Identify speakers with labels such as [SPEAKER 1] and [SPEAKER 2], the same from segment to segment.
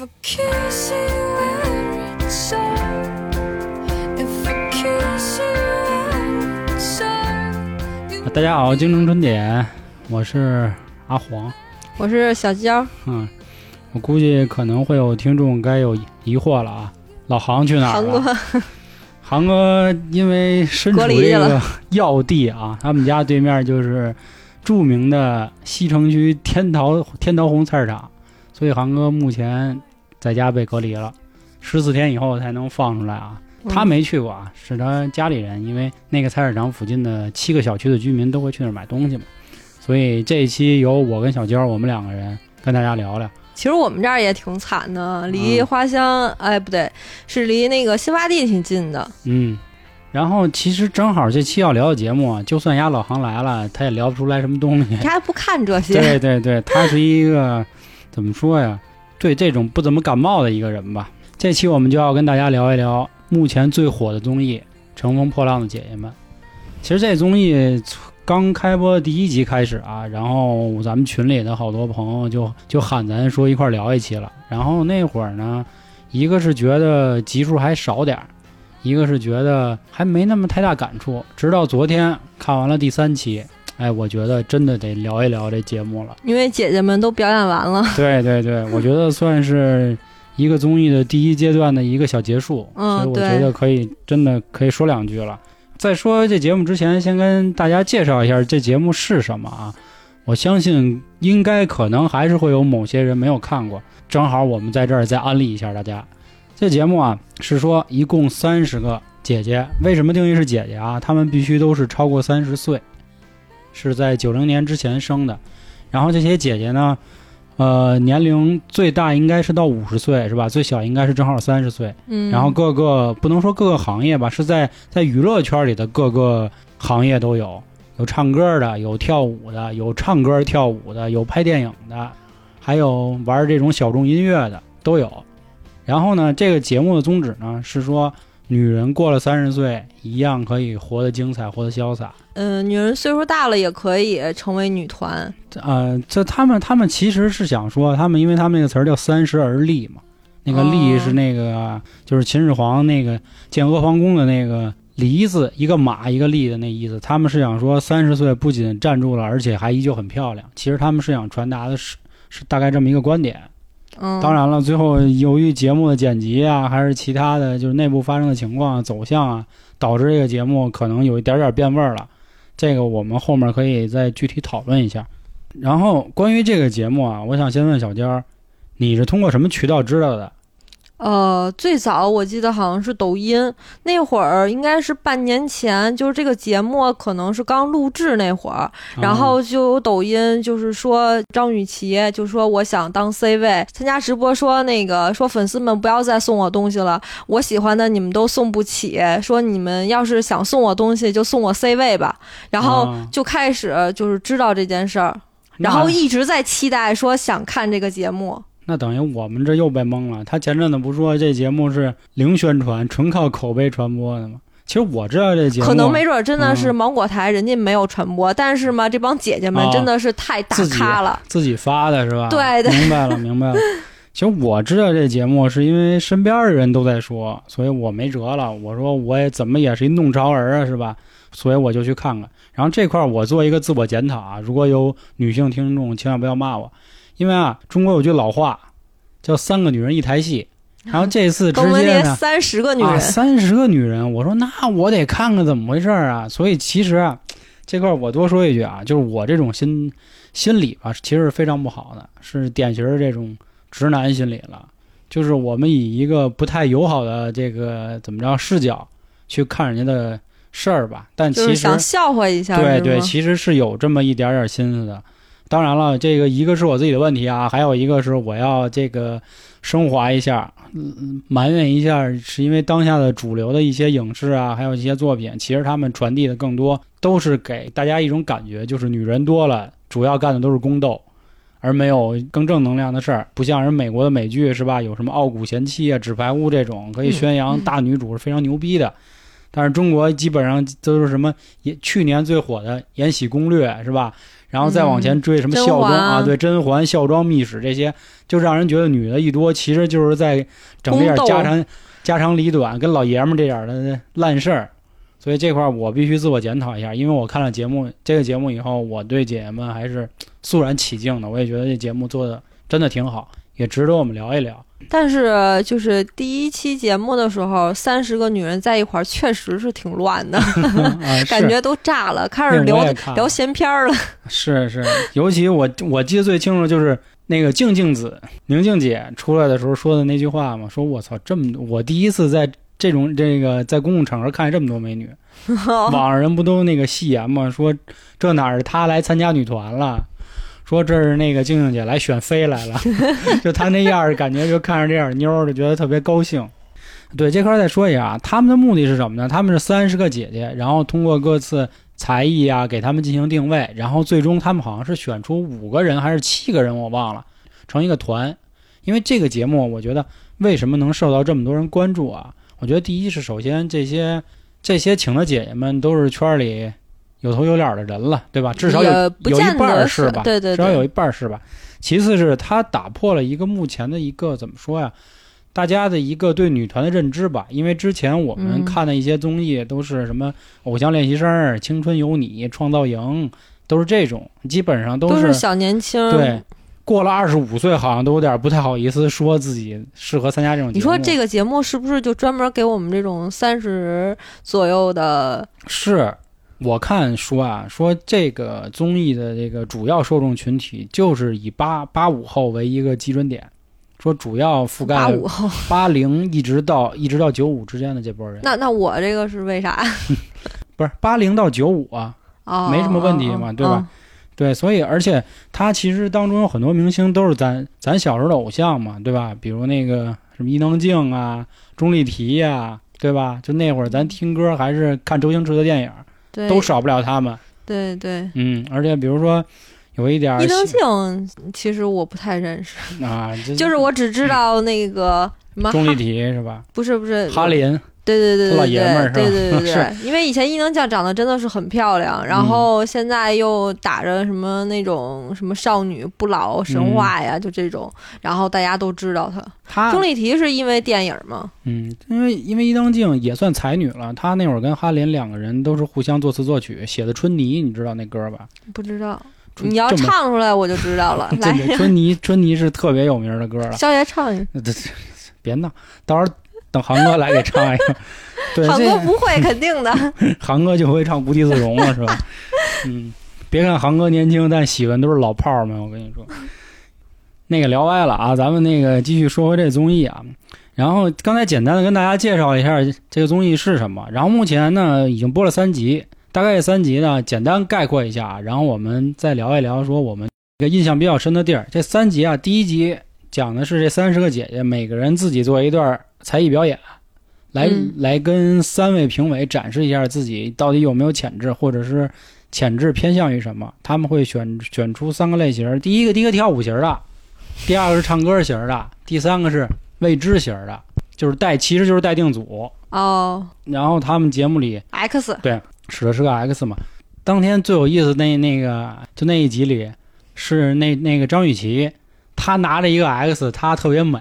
[SPEAKER 1] 大家好，京城春点，我是阿黄。
[SPEAKER 2] 我是小娇，
[SPEAKER 1] 嗯，我估计可能会有听众该有疑惑了啊，老杭去哪儿
[SPEAKER 2] 韩
[SPEAKER 1] 了？
[SPEAKER 2] 哥，
[SPEAKER 1] 杭哥因为身处这个 要地啊，他们家对面就是著名的西城区天桃天桃红菜市场，所以杭哥目前在家被隔离了，十四天以后才能放出来啊。他没去过啊，是他家里人，因为那个菜市场附近的七个小区的居民都会去那儿买东西嘛，所以这一期由我跟小娇我们两个人跟大家聊聊。
[SPEAKER 2] 其实我们这儿也挺惨的，离
[SPEAKER 1] 嗯
[SPEAKER 2] 花乡，哎，不对，是离那个新发地挺近的。
[SPEAKER 1] 嗯，然后其实正好这期要聊的节目啊，就算丫老杭来了，他也聊不出来什么东西
[SPEAKER 2] 他。还不看这些？
[SPEAKER 1] 对对对，他是一个怎么说呀？对这种不怎么感冒的一个人吧。这期我们就要跟大家聊一聊目前最火的综艺《乘风破浪的姐姐们》。其实这综艺刚开播第一集开始啊，然后咱们群里的好多朋友就就喊咱说一块聊一期了。然后那会儿呢，一个是觉得集数还少点儿，一个是觉得还没那么太大感触。直到昨天看完了第三期，哎，我觉得真的得聊一聊这节目了。
[SPEAKER 2] 因为姐姐们都表演完了。
[SPEAKER 1] 对对对，我觉得算是一个综艺的第一阶段的一个小结束，
[SPEAKER 2] 嗯
[SPEAKER 1] 所以我觉得可以真的可以说两句了。在说这节目之前，先跟大家介绍一下这节目是什么啊？我相信应该可能还是会有某些人没有看过，正好我们在这儿再安利一下大家。这节目啊是说一共三十个姐姐，为什么定义是姐姐啊？她们必须都是超过三十岁，是在九零年之前生的。然后这些姐姐呢，呃，年龄最大应该是到五十岁，是吧？最小应该是正好三十岁。
[SPEAKER 2] 嗯，
[SPEAKER 1] 然后各个不能说各个行业吧，是在在娱乐圈里的各个行业都有，有唱歌的，有跳舞的，有唱歌跳舞的，有拍电影的，还有玩这种小众音乐的都有。然后呢，这个节目的宗旨呢是说，女人过了三十岁一样可以活得精彩，活得潇洒。
[SPEAKER 2] 嗯，女人岁数大了也可以成为女团。
[SPEAKER 1] 呃，这他们他们其实是想说，他们因为他们那个词儿叫三十而立嘛，那个立
[SPEAKER 2] 哦
[SPEAKER 1] 是那个、就是秦始皇那个建阿房宫的那个梨字，一个马一个立的那意思。他们是想说，三十岁不仅站住了，而且还依旧很漂亮。其实他们是想传达的是是大概这么一个观点。当然了，最后由于节目的剪辑啊，还是其他的就是内部发生的情况啊、走向啊，导致这个节目可能有一点点变味儿了。这个我们后面可以再具体讨论一下。然后关于这个节目啊，我想先问小娇，你是通过什么渠道知道的？
[SPEAKER 2] 呃，最早我记得好像是抖音那会儿，应该是半年前，就是这个节目可能是刚录制那会儿，然后就有抖音就是说张雨绮就说我想当 C 位，参加直播说那个说粉丝们不要再送我东西了，我喜欢的你们都送不起，说你们要是想送我东西就送我 C 位吧，然后
[SPEAKER 1] 啊
[SPEAKER 2] 就开始就是知道这件事儿，然后一直在期待说想看这个节目。
[SPEAKER 1] 那等于我们这又被蒙了。他前阵子不说这节目是零宣传，纯靠口碑传播的吗？其实我知道这节目
[SPEAKER 2] 可能没准儿真的是
[SPEAKER 1] 嗯
[SPEAKER 2] 芒果台人家没有传播，但是嘛，这帮姐姐们
[SPEAKER 1] 哦
[SPEAKER 2] 真的是太大咖了。
[SPEAKER 1] 自己发的是吧？
[SPEAKER 2] 对对
[SPEAKER 1] 明白了，明白了。其实我知道这节目是因为身边的人都在说，所以我没辙了。我说我也怎么也是一弄潮儿啊，是吧？所以我就去看看。然后这块儿我做一个自我检讨啊，如果有女性听众，千万不要骂我，因为啊，中国有句老话叫“三个女人一台戏”，然后这次直接呢。
[SPEAKER 2] 三十个女
[SPEAKER 1] 啊，
[SPEAKER 2] 人，
[SPEAKER 1] 三十个女人，我说那我得看看怎么回事儿啊。所以其实啊，这块儿我多说一句啊，就是我这种心心理吧，其实是非常不好的，是典型的这种直男心理了。就是我们以一个不太友好的这个怎么着视角去看人家的事儿吧，但其实
[SPEAKER 2] 想笑话一下，
[SPEAKER 1] 对对，其实是有这么一点点心思的。当然了，这个一个是我自己的问题啊，还有一个是我要这个升华一下，嗯，埋怨一下，是因为当下的主流的一些影视啊，还有一些作品，其实他们传递的更多都是给大家一种感觉，就是女人多了，主要干的都是宫斗，而没有更正能量的事儿。不像人美国的美剧是吧？有什么傲骨贤妻啊、纸牌屋这种可以宣扬大女主是非常牛逼的。但是中国基本上都是什么也去年最火的《延禧攻略》是吧？然后再往前追什么孝庄啊，对甄嬛、孝庄秘史这些，就让人觉得女的一多，其实就是在整这点家长家长里短跟老爷们儿这点儿的烂事儿。所以这块儿我必须自我检讨一下，因为我看了节目这个节目以后，我对姐姐们还是肃然起敬的。我也觉得这节目做的真的挺好，也值得我们聊一聊。
[SPEAKER 2] 但是就是第一期节目的时候，三十个女人在一块儿，确实是挺乱的，
[SPEAKER 1] 啊，
[SPEAKER 2] 感觉都炸了，开始聊聊闲篇儿了。
[SPEAKER 1] 是是，尤其我我记得最清楚就是那个静静子宁静姐出来的时候说的那句话嘛，说我操这么多我第一次在这种这个在公共场合看见这么多美女，网上人不都那个戏言嘛，说这哪是她来参加女团了。说这是那个静静姐来选妃来了，就她那样儿，感觉就看着这样妞儿就觉得特别高兴。对这块儿再说一下啊，他们的目的是什么呢？他们是三十个姐姐，然后通过各自才艺啊，给他们进行定位，然后最终他们好像是选出五个人还是七个人，我忘了，成一个团。因为这个节目，我觉得为什么能受到这么多人关注啊？我觉得第一是首先这些这些请的姐姐们都是圈里有头有脸的人了，对吧？至少有有一半儿是吧？
[SPEAKER 2] 对对对，
[SPEAKER 1] 至少有一半儿是吧？其次是他打破了一个目前的一个怎么说呀？大家的一个对女团的认知吧，因为之前我们
[SPEAKER 2] 嗯
[SPEAKER 1] 看的一些综艺都是什么《偶像练习生》《青春有你》《创造营》，都是这种，基本上是
[SPEAKER 2] 都是小年轻。
[SPEAKER 1] 对。过了二十五岁，好像都有点不太好意思说自己适合参加这种节目。
[SPEAKER 2] 你说这个节目是不是就专门给我们这种三十左右的？
[SPEAKER 1] 是我看说啊，说这个综艺的这个主要受众群体就是以八八五后为一个基准点，说主要覆盖
[SPEAKER 2] 八五后，
[SPEAKER 1] 八零一直到一直到九五之间的这波人，
[SPEAKER 2] 那那我这个是为啥？
[SPEAKER 1] 不是八零到九五啊，
[SPEAKER 2] 哦，
[SPEAKER 1] 没什么问题嘛
[SPEAKER 2] 哦
[SPEAKER 1] 对吧？对，所以而且他其实当中有很多明星都是咱咱小时候的偶像嘛，对吧？比如那个什么伊能静啊、钟丽缇呀、对吧？就那会儿咱听歌还是看周星驰的电影，
[SPEAKER 2] 对，
[SPEAKER 1] 都少不了他们。
[SPEAKER 2] 对对。
[SPEAKER 1] 嗯，而且比如说有一点儿
[SPEAKER 2] 伊能静其实我不太认识，
[SPEAKER 1] 啊，
[SPEAKER 2] 就是我只知道那个什么哈
[SPEAKER 1] 钟丽缇是吧？
[SPEAKER 2] 不是不是
[SPEAKER 1] 哈林
[SPEAKER 2] 对对对对
[SPEAKER 1] 老爷们儿是吧
[SPEAKER 2] 对对对对对，因为以前伊能静长得真的是很漂亮，然后现在又打着什么那种什么少女不老神话呀，就这种，然后大家都知道她。
[SPEAKER 1] 她
[SPEAKER 2] 钟丽缇是因为电影吗？
[SPEAKER 1] 嗯，因为因为伊能静也算才女了，她那会儿跟哈林两个人都是互相作词作曲，写的《春泥》，你知道那歌吧？
[SPEAKER 2] 不知道，你要唱出来我就知道了。来，
[SPEAKER 1] 春泥，春泥是特别有名的歌了。
[SPEAKER 2] 肖爷唱一个。
[SPEAKER 1] 那这这别闹，到时候等航哥来给唱一个。对，
[SPEAKER 2] 好
[SPEAKER 1] 这
[SPEAKER 2] 哥不会，肯定的。
[SPEAKER 1] 航哥就会唱《无地自容》了，是吧？嗯，别看航哥年轻，但喜欢都是老炮儿们。我跟你说，那个聊歪了啊，咱们那个继续说回这综艺啊。然后刚才简单的跟大家介绍一下这个综艺是什么。然后目前呢已经播了三集，大概这三集呢简单概括一下啊，然后我们再聊一聊说我们一个印象比较深的地儿。这三集啊，第一集讲的是这三十个姐姐每个人自己做一段才艺表演，来、
[SPEAKER 2] 嗯
[SPEAKER 1] 来跟三位评委展示一下自己到底有没有潜质，或者是潜质偏向于什么。他们会选选出三个类型，第一个第一个跳舞型的，第二个是唱歌型的，第三个是未知型的，就是带其实就是带定组。
[SPEAKER 2] 哦
[SPEAKER 1] 然后他们节目里
[SPEAKER 2] ，X 对
[SPEAKER 1] 使的是个 X 嘛。当天最有意思那那个就那一集里是那那个张雨绮，她拿着一个 X，他特别美，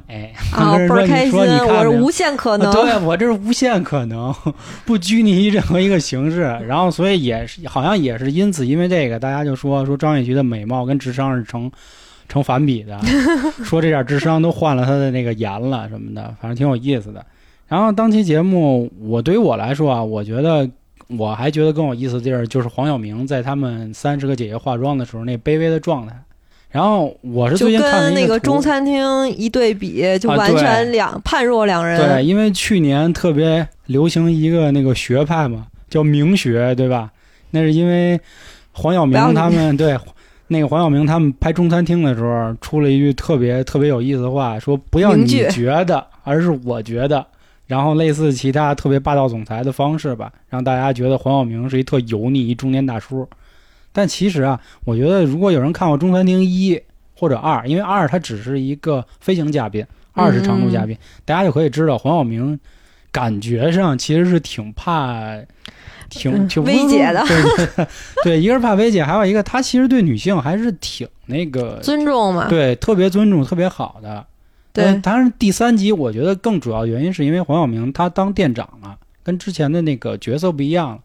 [SPEAKER 2] 啊，
[SPEAKER 1] 跟人说
[SPEAKER 2] 倍儿开心，我是无限可能。
[SPEAKER 1] 啊对我这是无限可能，不拘泥于任何一个形式。然后，所以也是好像也是因此，因为这个，大家就说说张雨绮的美貌跟智商是成成反比的，说这点智商都换了他的那个颜了什么的，反正挺有意思的。然后当期节目，我对于我来说啊，我觉得我还觉得更有意思的地儿就是黄晓明在他们三十个姐姐化妆的时候那卑微的状态。然后我是
[SPEAKER 2] 就
[SPEAKER 1] 最近看
[SPEAKER 2] 那个中餐厅一对比，就完全两、判若两人。
[SPEAKER 1] 对，因为去年特别流行一个那个学派嘛，叫明学，对吧？那是因为黄晓明他们 对那个黄晓明他们拍中餐厅的时候出了一句特别特别有意思的话，说不要你觉得，而是我觉得。然后类似其他特别霸道总裁的方式吧，让大家觉得黄晓明是一特油腻一中年大叔。但其实啊，我觉得如果有人看过《中餐厅一》或者二，因为二它只是一个飞行嘉宾，二是常驻嘉宾，大家就可以知道黄晓明感觉上其实是挺怕。挺
[SPEAKER 2] 嗯
[SPEAKER 1] 挺
[SPEAKER 2] 薇姐的
[SPEAKER 1] 对 一个是怕薇姐，还有一个他其实对女性还是挺那个，
[SPEAKER 2] 尊重嘛，
[SPEAKER 1] 对特别尊重、特别好的。
[SPEAKER 2] 对
[SPEAKER 1] 呃当然第三集我觉得更主要原因是因为黄晓明他当店长了，跟之前的那个角色不一样了。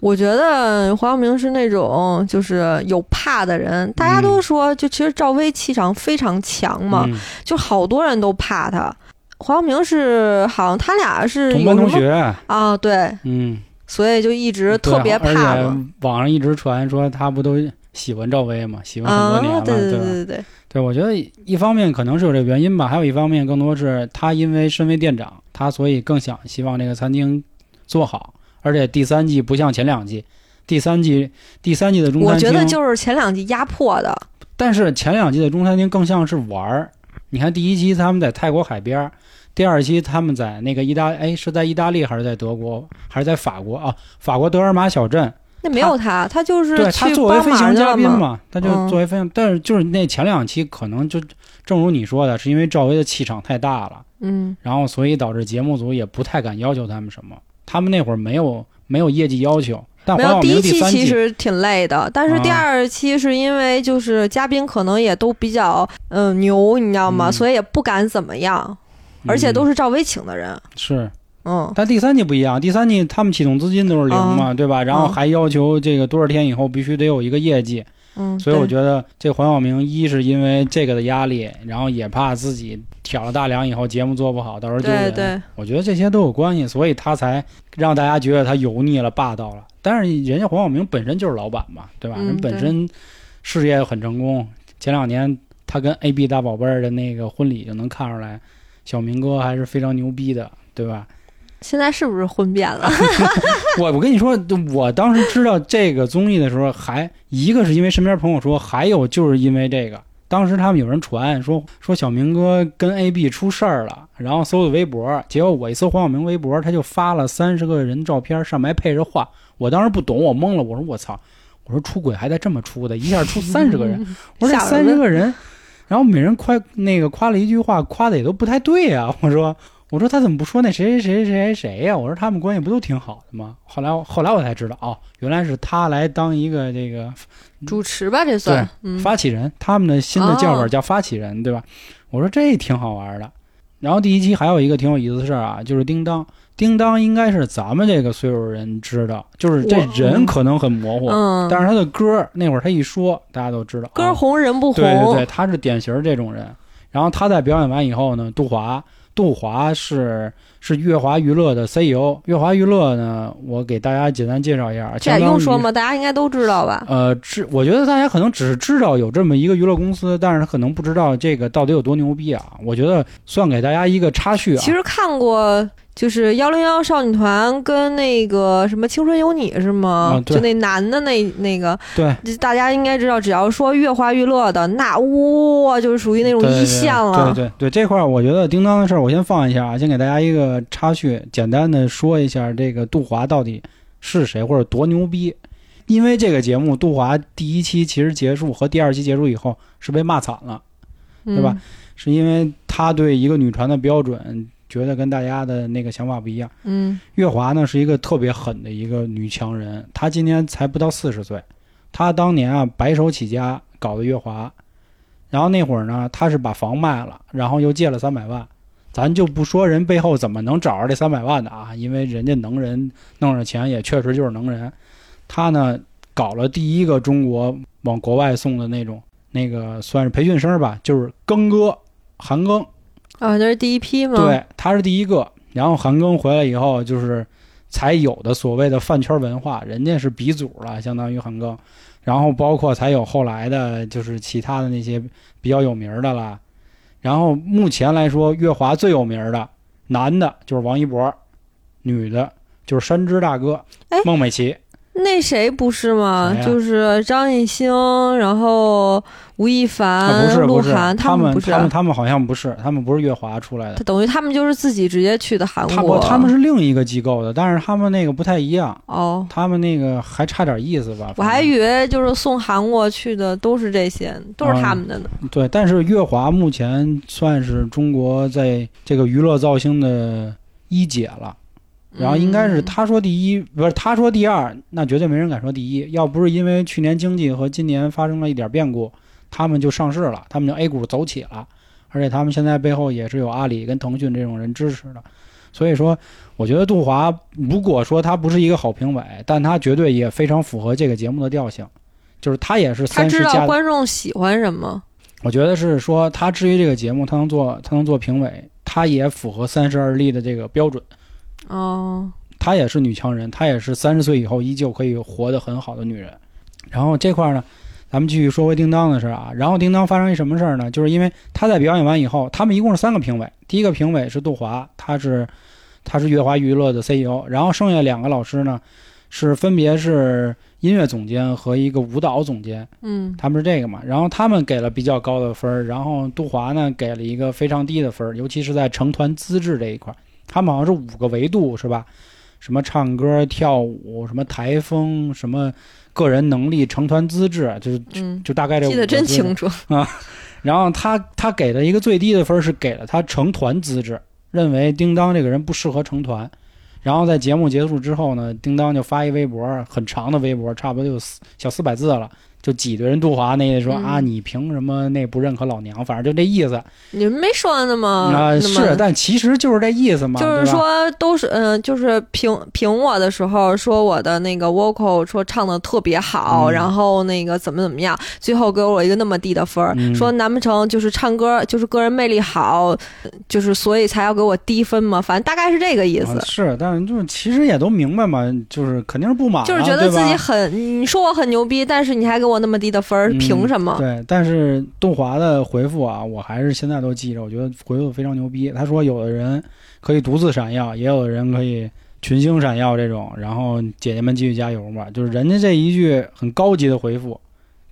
[SPEAKER 2] 我觉得黄晓明是那种就是有怕的人，大家都说，就其实赵薇气场非常强嘛，
[SPEAKER 1] 嗯，
[SPEAKER 2] 就好多人都怕他。黄晓明是好像他俩是
[SPEAKER 1] 同班同学，
[SPEAKER 2] 啊？对，
[SPEAKER 1] 嗯，
[SPEAKER 2] 所以就一直特别怕。
[SPEAKER 1] 网上一直传说他不都喜欢赵薇嘛，喜欢很多年
[SPEAKER 2] 啊，
[SPEAKER 1] 了，
[SPEAKER 2] 对？对对对，对，
[SPEAKER 1] 我觉得一方面可能是有这个原因吧，还有一方面更多是他因为身为店长，他所以更想希望这个餐厅做好。而且第三季不像前两季，第三季第三季的中餐厅，我
[SPEAKER 2] 觉得就是前两季压迫的，
[SPEAKER 1] 但是前两季的中餐厅更像是玩儿。你看第一期他们在泰国海边儿，第二期他们在那个意大，哎，是在意大利还是在德国，还是在法国啊？法国德尔玛小镇，
[SPEAKER 2] 那没有他，他就是
[SPEAKER 1] 对他作为飞行。嘉宾嘛，他就
[SPEAKER 2] 嗯
[SPEAKER 1] 作为飞行，但是就是那前两期可能就正如你说的，是因为赵薇的气场太大了，
[SPEAKER 2] 嗯，
[SPEAKER 1] 然后所以导致节目组也不太敢要求他们什么。他们那会儿没有没有业绩要求，但
[SPEAKER 2] 没有第一期其实挺累的，但是第
[SPEAKER 1] 啊
[SPEAKER 2] 二期是因为就是嘉宾可能也都比较嗯、呃牛，你知道吗？
[SPEAKER 1] 嗯。
[SPEAKER 2] 所以也不敢怎么样，而且都
[SPEAKER 1] 是、
[SPEAKER 2] 赵薇请的人，
[SPEAKER 1] 是，
[SPEAKER 2] 嗯，
[SPEAKER 1] 但第三季不一样，第三季他们启动资金都是零嘛，对吧？然后
[SPEAKER 2] 嗯。
[SPEAKER 1] 还要求这个多少天以后必须得有一个业绩，
[SPEAKER 2] 嗯，
[SPEAKER 1] 所以我觉得这黄晓明一是因为这个的压力，然后也怕自己挑了大梁以后节目做不好，到时候丢人。
[SPEAKER 2] 对对，
[SPEAKER 1] 我觉得这些都有关系，所以他才让大家觉得他油腻了、霸道了。但是人家黄晓明本身就是老板嘛，对吧？
[SPEAKER 2] 嗯
[SPEAKER 1] 人本身事业很成功。前两年他跟 AB 大宝贝儿的那个婚礼就能看出来，小明哥还是非常牛逼的，对吧？
[SPEAKER 2] 现在是不是婚变了？
[SPEAKER 1] 我我跟你说，我当时知道这个综艺的时候，还一个是因为身边朋友说，还有就是因为这个。当时他们有人传说说小明哥跟 AB 出事儿了，然后搜的微博，结果我一搜黄晓明微博，他就发了三十个人照片，上面还配着话。我当时不懂，我懵了，我说我操，我说出轨还得这么出的，一下出三十个人，我说这三十个人，然后每人夸那个夸了一句话，夸的也都不太对啊、我说我说他怎么不说那谁谁谁谁谁谁呀、我说他们关系不都挺好的吗？后来后来我才知道，哦，原来是他来当一个这个
[SPEAKER 2] 主持吧，这算，嗯，
[SPEAKER 1] 发起人，他们的新的叫法
[SPEAKER 2] 哦
[SPEAKER 1] 叫发起人，对吧？我说这挺好玩的。然后第一期还有一个挺有意思的事儿啊，就是叮当，叮当应该是咱们这个岁数人知道，就是这人可能很模糊，
[SPEAKER 2] 嗯，
[SPEAKER 1] 但是他的歌儿那会儿他一说，大家都知道。哦
[SPEAKER 2] 歌红人不红，
[SPEAKER 1] 对对对，他是典型儿这种人。然后他在表演完以后呢，杜华，杜华是是乐华娱乐的 CEO。乐华娱乐呢，我给大家简单介绍一下，
[SPEAKER 2] 这也
[SPEAKER 1] 相当于
[SPEAKER 2] 用说吗？大家应该都知道吧？
[SPEAKER 1] 呃，知我觉得大家可能只是知道有这么一个娱乐公司，但是他可能不知道这个到底有多牛逼啊。我觉得算给大家一个插叙啊。
[SPEAKER 2] 其实看过，就是幺零幺少女团跟那个什么青春有你是吗？
[SPEAKER 1] 啊
[SPEAKER 2] 就那男的那那个，
[SPEAKER 1] 对
[SPEAKER 2] 大家应该知道，只要说乐华娱乐的，那哇、就是属于那种一线了。
[SPEAKER 1] 对对对，这块儿我觉得叮当的事儿我先放一下啊，先给大家一个插叙，简单的说一下这个杜华到底是谁或者多牛逼。因为这个节目，杜华第一期其实结束和第二期结束以后是被骂惨了，
[SPEAKER 2] 嗯
[SPEAKER 1] 对吧？是因为他对一个女团的标准觉得跟大家的那个想法不一样。
[SPEAKER 2] 嗯。
[SPEAKER 1] 月华呢是一个特别狠的一个女强人，她今年才不到四十岁，她当年啊白手起家搞的月华，然后那会儿呢，她是把房卖了，然后又借了三百万，咱就不说人背后怎么能找着这三百万的啊，因为人家能人弄着钱也确实就是能人，她呢搞了第一个中国往国外送的那种那个算是培训生吧，就是庚哥韩庚，
[SPEAKER 2] 啊，那是第一批吗？
[SPEAKER 1] 对，他是第一个。然后韩庚回来以后，就是才有的所谓的饭圈文化，人家是鼻祖了，相当于韩庚。然后包括才有后来的，就是其他的那些比较有名的啦。然后目前来说，月华最有名的男的就是王一博，女的就是山之大哥
[SPEAKER 2] 哎
[SPEAKER 1] 孟美岐。
[SPEAKER 2] 那谁不是吗？就是张艺兴，然后吴亦凡、鹿晗，
[SPEAKER 1] 他
[SPEAKER 2] 们不是
[SPEAKER 1] 他们他们好像不是，他们不是月华出来的
[SPEAKER 2] 他。等于他们就是自己直接去的韩
[SPEAKER 1] 他
[SPEAKER 2] 国。
[SPEAKER 1] 不他们是另一个机构的，但是他们那个不太一样。
[SPEAKER 2] 哦，
[SPEAKER 1] 他们那个还差点意思吧？
[SPEAKER 2] 我还以为就是送韩国去的都是这些，都是他们的呢。
[SPEAKER 1] 对，但是月华目前算是中国在这个娱乐造星的一姐了，然后应该是
[SPEAKER 2] 嗯
[SPEAKER 1] 他说第一，不是他说第二，那绝对没人敢说第一。要不是因为去年经济和今年发生了一点变故，他们就上市了，他们就 A 股走起了，而且他们现在背后也是有阿里跟腾讯这种人支持的。所以说，我觉得杜华如果说他不是一个好评委，但他绝对也非常符合这个节目的调性，就是他也是三十加
[SPEAKER 2] 道观众喜欢什么。
[SPEAKER 1] 我觉得是说，他至于这个节目，他能做，他能做评委，他也符合三十而立的这个标准。
[SPEAKER 2] 哦，
[SPEAKER 1] 她也是女强人，她也是三十岁以后依旧可以活得很好的女人。然后这块儿呢，咱们继续说回叮当的事儿啊。然后叮当发生一什么事儿呢？就是因为她在表演完以后，他们一共是三个评委，第一个评委是杜华，他是他是乐华娱乐的 CEO，然后剩下两个老师呢，是分别是音乐总监和一个舞蹈总监。
[SPEAKER 2] 嗯
[SPEAKER 1] 他们是这个嘛，然后他们给了比较高的分儿，然后杜华呢给了一个非常低的分儿，尤其是在成团资质这一块儿，他们好像是五个维度是吧？什么唱歌、跳舞，什么台风，什么个人能力、成团资质，就是
[SPEAKER 2] 嗯，
[SPEAKER 1] 就大概这五
[SPEAKER 2] 记得真清楚。
[SPEAKER 1] 然后他他给的一个最低的分是给了他成团资质，认为叮当这个人不适合成团。然后在节目结束之后呢，叮当就发一微博，很长的微博，差不多就四小四百字了，就挤兑人杜华那说、
[SPEAKER 2] 嗯
[SPEAKER 1] 啊，你凭什么那不认可老娘？反正就这意思
[SPEAKER 2] 你们没说那么
[SPEAKER 1] 啊、是，但其实就是这意思嘛，
[SPEAKER 2] 就是说都是嗯、就是评评我的时候说我的那个 vocal 说唱的特别好，
[SPEAKER 1] 嗯
[SPEAKER 2] 然后那个怎么怎么样，最后给我一个那么低的分儿，
[SPEAKER 1] 嗯
[SPEAKER 2] 说难不成就是唱歌就是个人魅力好，就是所以才要给我低分吗？反正大概是这个意思。
[SPEAKER 1] 啊是，但是就是其实也都明白嘛，就是肯定是不满啊，
[SPEAKER 2] 就是觉得自己很，你说我很牛逼，但是你还给我那么低的分儿，
[SPEAKER 1] 嗯
[SPEAKER 2] 凭什么？
[SPEAKER 1] 对，但是杜华的回复啊，我还是现在都记着，我觉得回复非常牛逼。他说，有的人可以独自闪耀，也有的人可以群星闪耀这种。然后姐姐们继续加油吧，就是人家这一句很高级的回复，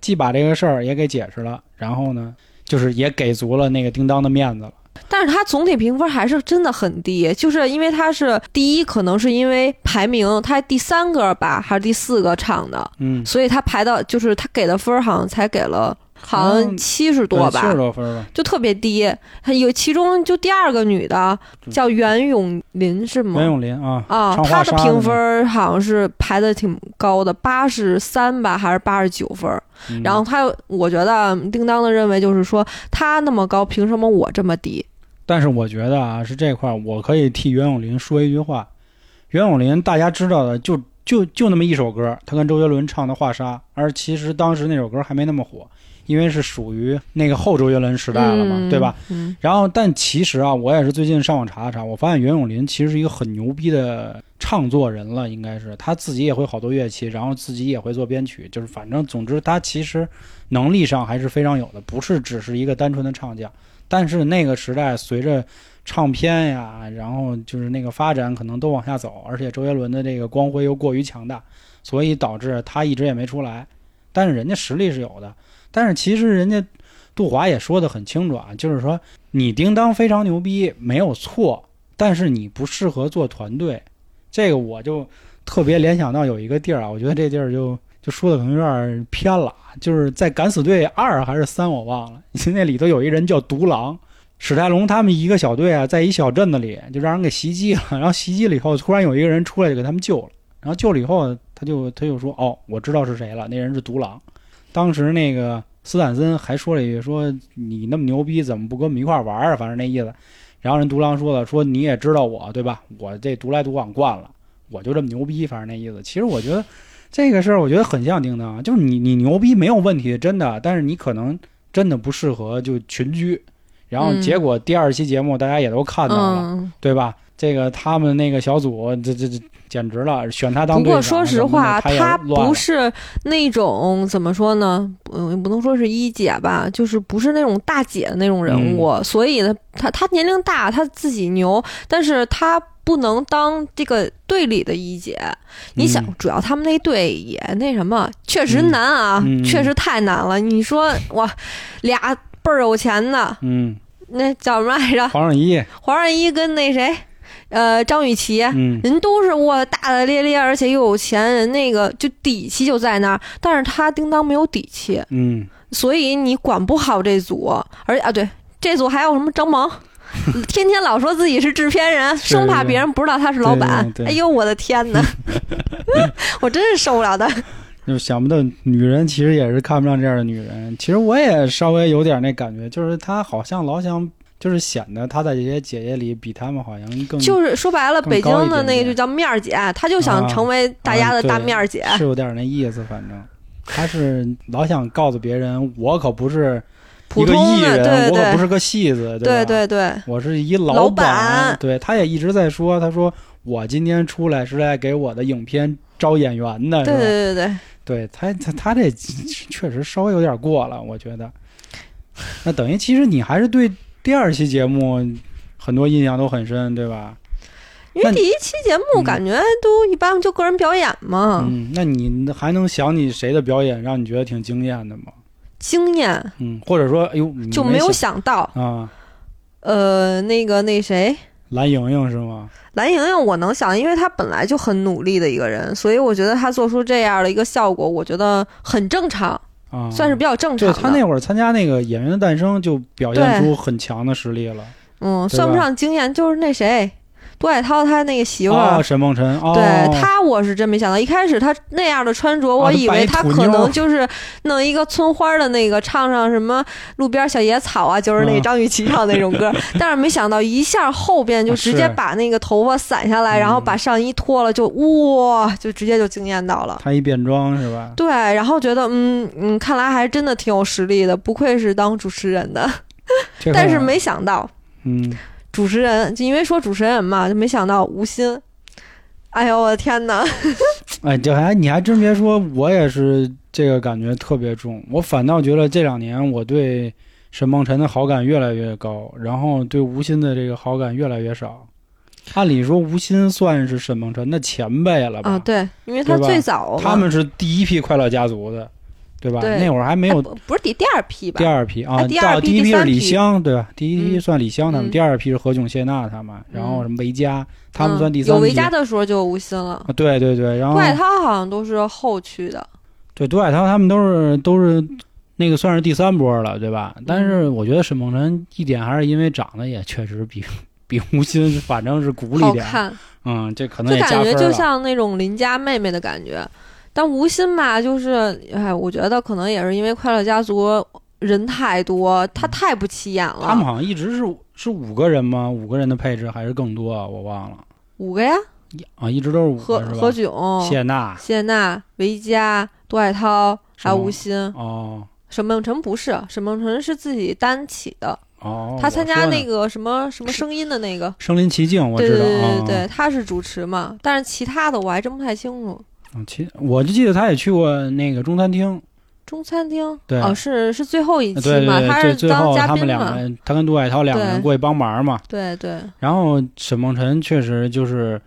[SPEAKER 1] 既把这个事儿也给解释了，然后呢，就是也给足了那个叮当的面子了。
[SPEAKER 2] 但是他总体评分还是真的很低，就是因为他是第一，可能是因为排名他第三个吧，还是第四个唱的，
[SPEAKER 1] 嗯，
[SPEAKER 2] 所以他排到就是他给的分儿好像才给了好
[SPEAKER 1] 好像
[SPEAKER 2] 像七十多吧
[SPEAKER 1] 七十，多分吧。
[SPEAKER 2] 就特别低。还有其中就第二个女的叫袁咏琳是吗？
[SPEAKER 1] 袁咏琳啊，
[SPEAKER 2] 啊，她的评分好像是排的挺高的，八十三吧，还是八十九分。
[SPEAKER 1] 嗯
[SPEAKER 2] 然后她，我觉得叮当的认为就是说，她那么高，凭什么我这么低？
[SPEAKER 1] 但是我觉得啊，是这块儿我可以替袁咏琳说一句话。袁咏琳大家知道的就就就那么一首歌，她跟周杰伦唱的《画沙》，而其实当时那首歌还没那么火，因为是属于那个后周杰伦时代了嘛，
[SPEAKER 2] 嗯
[SPEAKER 1] 对吧？？
[SPEAKER 2] 嗯
[SPEAKER 1] 然后，但其实啊，我也是最近上网查了查，我发现袁咏琳其实是一个很牛逼的唱作人了，应该是他自己也会好多乐器，然后自己也会做编曲，就是反正总之他其实能力上还是非常有的，不是只是一个单纯的唱将。但是那个时代随着唱片呀，然后就是那个发展可能都往下走，而且周杰伦的这个光辉又过于强大，所以导致他一直也没出来。但是人家实力是有的，但是其实人家杜华也说的很清楚啊，就是说你叮当非常牛逼没有错，但是你不适合做团队。这个我就特别联想到有一个地儿啊，我觉得这地儿就就说的可能有点偏了，就是在《敢死队二》还是三我忘了，那里头有一人叫独狼。史泰龙他们一个小队啊，在一小镇子里就让人给袭击了，然后袭击了以后，突然有一个人出来就给他们救了，然后救了以后，他就他就说：“哦，我知道是谁了，那人是独狼。”当时那个斯坦森还说了一句：“说你那么牛逼，怎么不跟我们一块儿玩儿啊？”反正那意思。然后人独狼说了：“说你也知道我对吧？我这独来独往惯了，我就这么牛逼。”反正那意思。其实我觉得这个事儿，我觉得很像叮当，就是你你牛逼没有问题，真的，但是你可能真的不适合就群居。然后
[SPEAKER 2] 嗯
[SPEAKER 1] 结果第二期节目大家也都看到了，
[SPEAKER 2] 嗯，
[SPEAKER 1] 对吧？这个他们那个小组，这这这简直了，选他当
[SPEAKER 2] 不过说实话，他不是那种怎么说呢？嗯，不能说是一姐吧，就是不是那种大姐的那种人
[SPEAKER 1] 嗯
[SPEAKER 2] 物，所以呢，他他年龄大，他自己牛，但是他不能当这个队里的一姐。你想
[SPEAKER 1] 嗯，
[SPEAKER 2] 主要他们那队也那什么，确实难啊，
[SPEAKER 1] 嗯嗯
[SPEAKER 2] 确实太难了。你说哇，俩倍儿有钱的，
[SPEAKER 1] 嗯，
[SPEAKER 2] 那叫什么来着？
[SPEAKER 1] 黄圣依，
[SPEAKER 2] 黄圣依跟那谁，呃，张雨绮。
[SPEAKER 1] 嗯
[SPEAKER 2] 人都是哇大大咧咧，而且又有钱，人那个就底气就在那儿。但是他叮当没有底气，
[SPEAKER 1] 嗯，
[SPEAKER 2] 所以你管不好这组。而且啊，对，这组还有什么张萌，天天老说自己是制片人，生怕别人不知道他是老板哎呦，我的天哪！我真是受不了的。
[SPEAKER 1] 就想不到女人其实也是看不上这样的女人。其实我也稍微有点那感觉，就是她好像老想，就是显得她在这些姐姐里比她们好像更
[SPEAKER 2] 就是说白了，
[SPEAKER 1] 更
[SPEAKER 2] 北京的那个就叫面儿姐，她就想
[SPEAKER 1] 啊
[SPEAKER 2] 成为大家的大面儿姐。
[SPEAKER 1] 是有点那意思，反正她是老想告诉别人，我可不是一个
[SPEAKER 2] 普通的，
[SPEAKER 1] 艺人，
[SPEAKER 2] 对对
[SPEAKER 1] 我可不是个戏子，
[SPEAKER 2] 对
[SPEAKER 1] 吧？
[SPEAKER 2] 对对，
[SPEAKER 1] 我是一
[SPEAKER 2] 老
[SPEAKER 1] 板，
[SPEAKER 2] 板
[SPEAKER 1] 对，她也一直在说，她说我今天出来是来给我的影片招演员的，
[SPEAKER 2] 对？对对对，
[SPEAKER 1] 对他他他这确实稍微有点过了，我觉得。那等于其实你还是对第二期节目很多印象都很深，对吧？
[SPEAKER 2] 因为第一期节目
[SPEAKER 1] 嗯
[SPEAKER 2] 感觉都一般，就个人表演嘛，
[SPEAKER 1] 嗯，那你还能想起谁的表演让你觉得挺惊艳的吗？
[SPEAKER 2] 惊艳
[SPEAKER 1] 嗯，或者说，哎呦，你
[SPEAKER 2] 就没有
[SPEAKER 1] 想
[SPEAKER 2] 想到，
[SPEAKER 1] 啊，
[SPEAKER 2] 呃，那个那谁。
[SPEAKER 1] 蓝莹莹是吗？
[SPEAKER 2] 蓝莹莹，我能想，因为她本来就很努力的一个人，所以我觉得她做出这样的一个效果，我觉得很正常，
[SPEAKER 1] 啊，
[SPEAKER 2] 算是比较正常的。
[SPEAKER 1] 对他那会儿参加那个《演员的诞生》，就表现出很强的实力了。
[SPEAKER 2] 嗯，算不上经验，就是那谁，杜海涛他那个媳妇儿。
[SPEAKER 1] 哦，沈梦辰，哦，
[SPEAKER 2] 对他，我是真没想到，一开始他那样的穿着，我
[SPEAKER 1] 啊
[SPEAKER 2] 以为他可能就是弄一个村花的那个，唱上什么路边小野草啊，就是那
[SPEAKER 1] 啊
[SPEAKER 2] 张雨绮唱那种歌，但是没想到一下后边就直接把那个头发散下来，然后
[SPEAKER 1] 嗯
[SPEAKER 2] 把上衣脱了，就哇，就直接就惊艳到了。
[SPEAKER 1] 他一变装是吧？
[SPEAKER 2] 对，然后觉得嗯嗯，看来还真的挺有实力的，不愧是当主持人的。但是没想到
[SPEAKER 1] 嗯，
[SPEAKER 2] 主持人，就因为说主持人嘛，就没想到吴昕。哎呦我的天哪！
[SPEAKER 1] 哎，这还你还真别说，我也是这个感觉特别重。我反倒觉得这两年我对沈梦辰的好感越来越高，然后对吴昕的这个好感越来越少。按理说，吴昕算是沈梦辰的前辈了吧？
[SPEAKER 2] 啊，对，因为他最早
[SPEAKER 1] 他们是第一批快乐家族的，对吧？
[SPEAKER 2] 对
[SPEAKER 1] 那会儿还没有
[SPEAKER 2] 哎不不是第第二批吧？
[SPEAKER 1] 第二批啊，
[SPEAKER 2] 哎第二
[SPEAKER 1] 第一批是李湘，对吧？第一批
[SPEAKER 2] 嗯
[SPEAKER 1] 算李湘他们，
[SPEAKER 2] 嗯
[SPEAKER 1] 第二批是何炅、谢娜他们，然后什么维嘉，他们
[SPEAKER 2] 嗯
[SPEAKER 1] 算第三批。
[SPEAKER 2] 有维嘉的时候就有吴昕了，
[SPEAKER 1] 啊，对对对，然后
[SPEAKER 2] 杜海涛好像都是后去的。
[SPEAKER 1] 对杜海涛他们都是都是那个算是第三波了，对吧？但
[SPEAKER 2] 嗯
[SPEAKER 1] 是我觉得沈梦辰一点还是因为长得也确实比 比吴昕反正是古里点，嗯，这可能
[SPEAKER 2] 就
[SPEAKER 1] 也加
[SPEAKER 2] 感觉就。像那种邻家妹妹的感觉。但吴昕吧，就是哎，我觉得可能也是因为《快乐家族》人太多，他太不起眼了。
[SPEAKER 1] 他们好像一直是是五个人吗？五个人的配置还是更多啊？我忘了
[SPEAKER 2] 五个呀，
[SPEAKER 1] 啊，一直都是五
[SPEAKER 2] 何？何炅、
[SPEAKER 1] 谢娜
[SPEAKER 2] 谢娜、维嘉、杜海涛，还有吴昕。
[SPEAKER 1] 哦
[SPEAKER 2] 沈梦辰不是，沈梦辰是自己单起的，
[SPEAKER 1] 哦，
[SPEAKER 2] 他参加那
[SPEAKER 1] 个
[SPEAKER 2] 个什么什么声音的那个。
[SPEAKER 1] 身临其境，我
[SPEAKER 2] 对对
[SPEAKER 1] 知道啊。
[SPEAKER 2] 对对对，他是主持嘛，但是其他的我还真不太清楚。
[SPEAKER 1] 嗯其我就记得他也去过那个中餐厅，
[SPEAKER 2] 中餐厅，
[SPEAKER 1] 对
[SPEAKER 2] 哦，是是最后一期嘛，
[SPEAKER 1] 对对对，
[SPEAKER 2] 他是
[SPEAKER 1] 最最后他们两个
[SPEAKER 2] 嘛，
[SPEAKER 1] 人，他跟杜海涛两个人过去帮忙嘛。
[SPEAKER 2] 对对，
[SPEAKER 1] 然后沈梦辰确实就是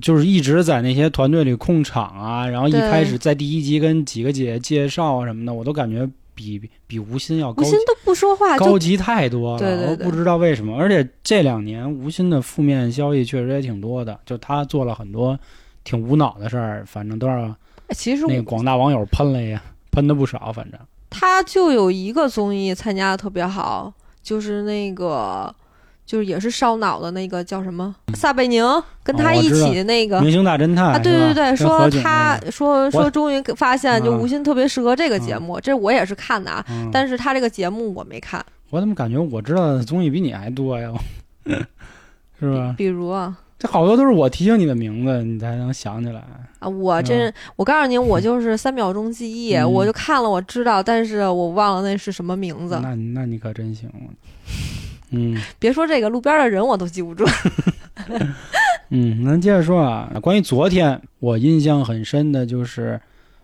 [SPEAKER 1] 就是一直在那些团队里控场啊，然后一开始在第一集跟几个姐姐介绍啊什么的，我都感觉比比吴昕要高
[SPEAKER 2] 吴昕都不说话，
[SPEAKER 1] 高级太多了，我不知道为什么。而且这两年吴昕的负面消息确实也挺多的，就他做了很多挺无脑的事儿，反正都让
[SPEAKER 2] 哎其实
[SPEAKER 1] 那个广大网友喷了呀，喷的不少，反正。
[SPEAKER 2] 他就有一个综艺参加的特别好，就是那个。就是也是烧脑的那个叫什么撒贝宁，跟他一起的那个、
[SPEAKER 1] 明星大侦探
[SPEAKER 2] 啊，对对对，说他说说终于发现就
[SPEAKER 1] 啊
[SPEAKER 2] 吴昕特别适合这个节
[SPEAKER 1] 嗯
[SPEAKER 2] 目，这我也是看的啊，
[SPEAKER 1] 嗯
[SPEAKER 2] 但是他这个节目我没看，
[SPEAKER 1] 我怎么感觉我知道的综艺比你还多呀？是吧？
[SPEAKER 2] 比如啊，
[SPEAKER 1] 这好多都是我提醒你的名字，你才能想起来。
[SPEAKER 2] 啊我真、我告诉你，我 就是三秒钟记忆，
[SPEAKER 1] 嗯
[SPEAKER 2] 我就看了，我知道，但是我忘了那是什么名字。
[SPEAKER 1] 那那你可真行。嗯
[SPEAKER 2] 别说这个路边的人我都记不住。
[SPEAKER 1] 嗯，咱接着说啊，关于昨天我印象很深的就是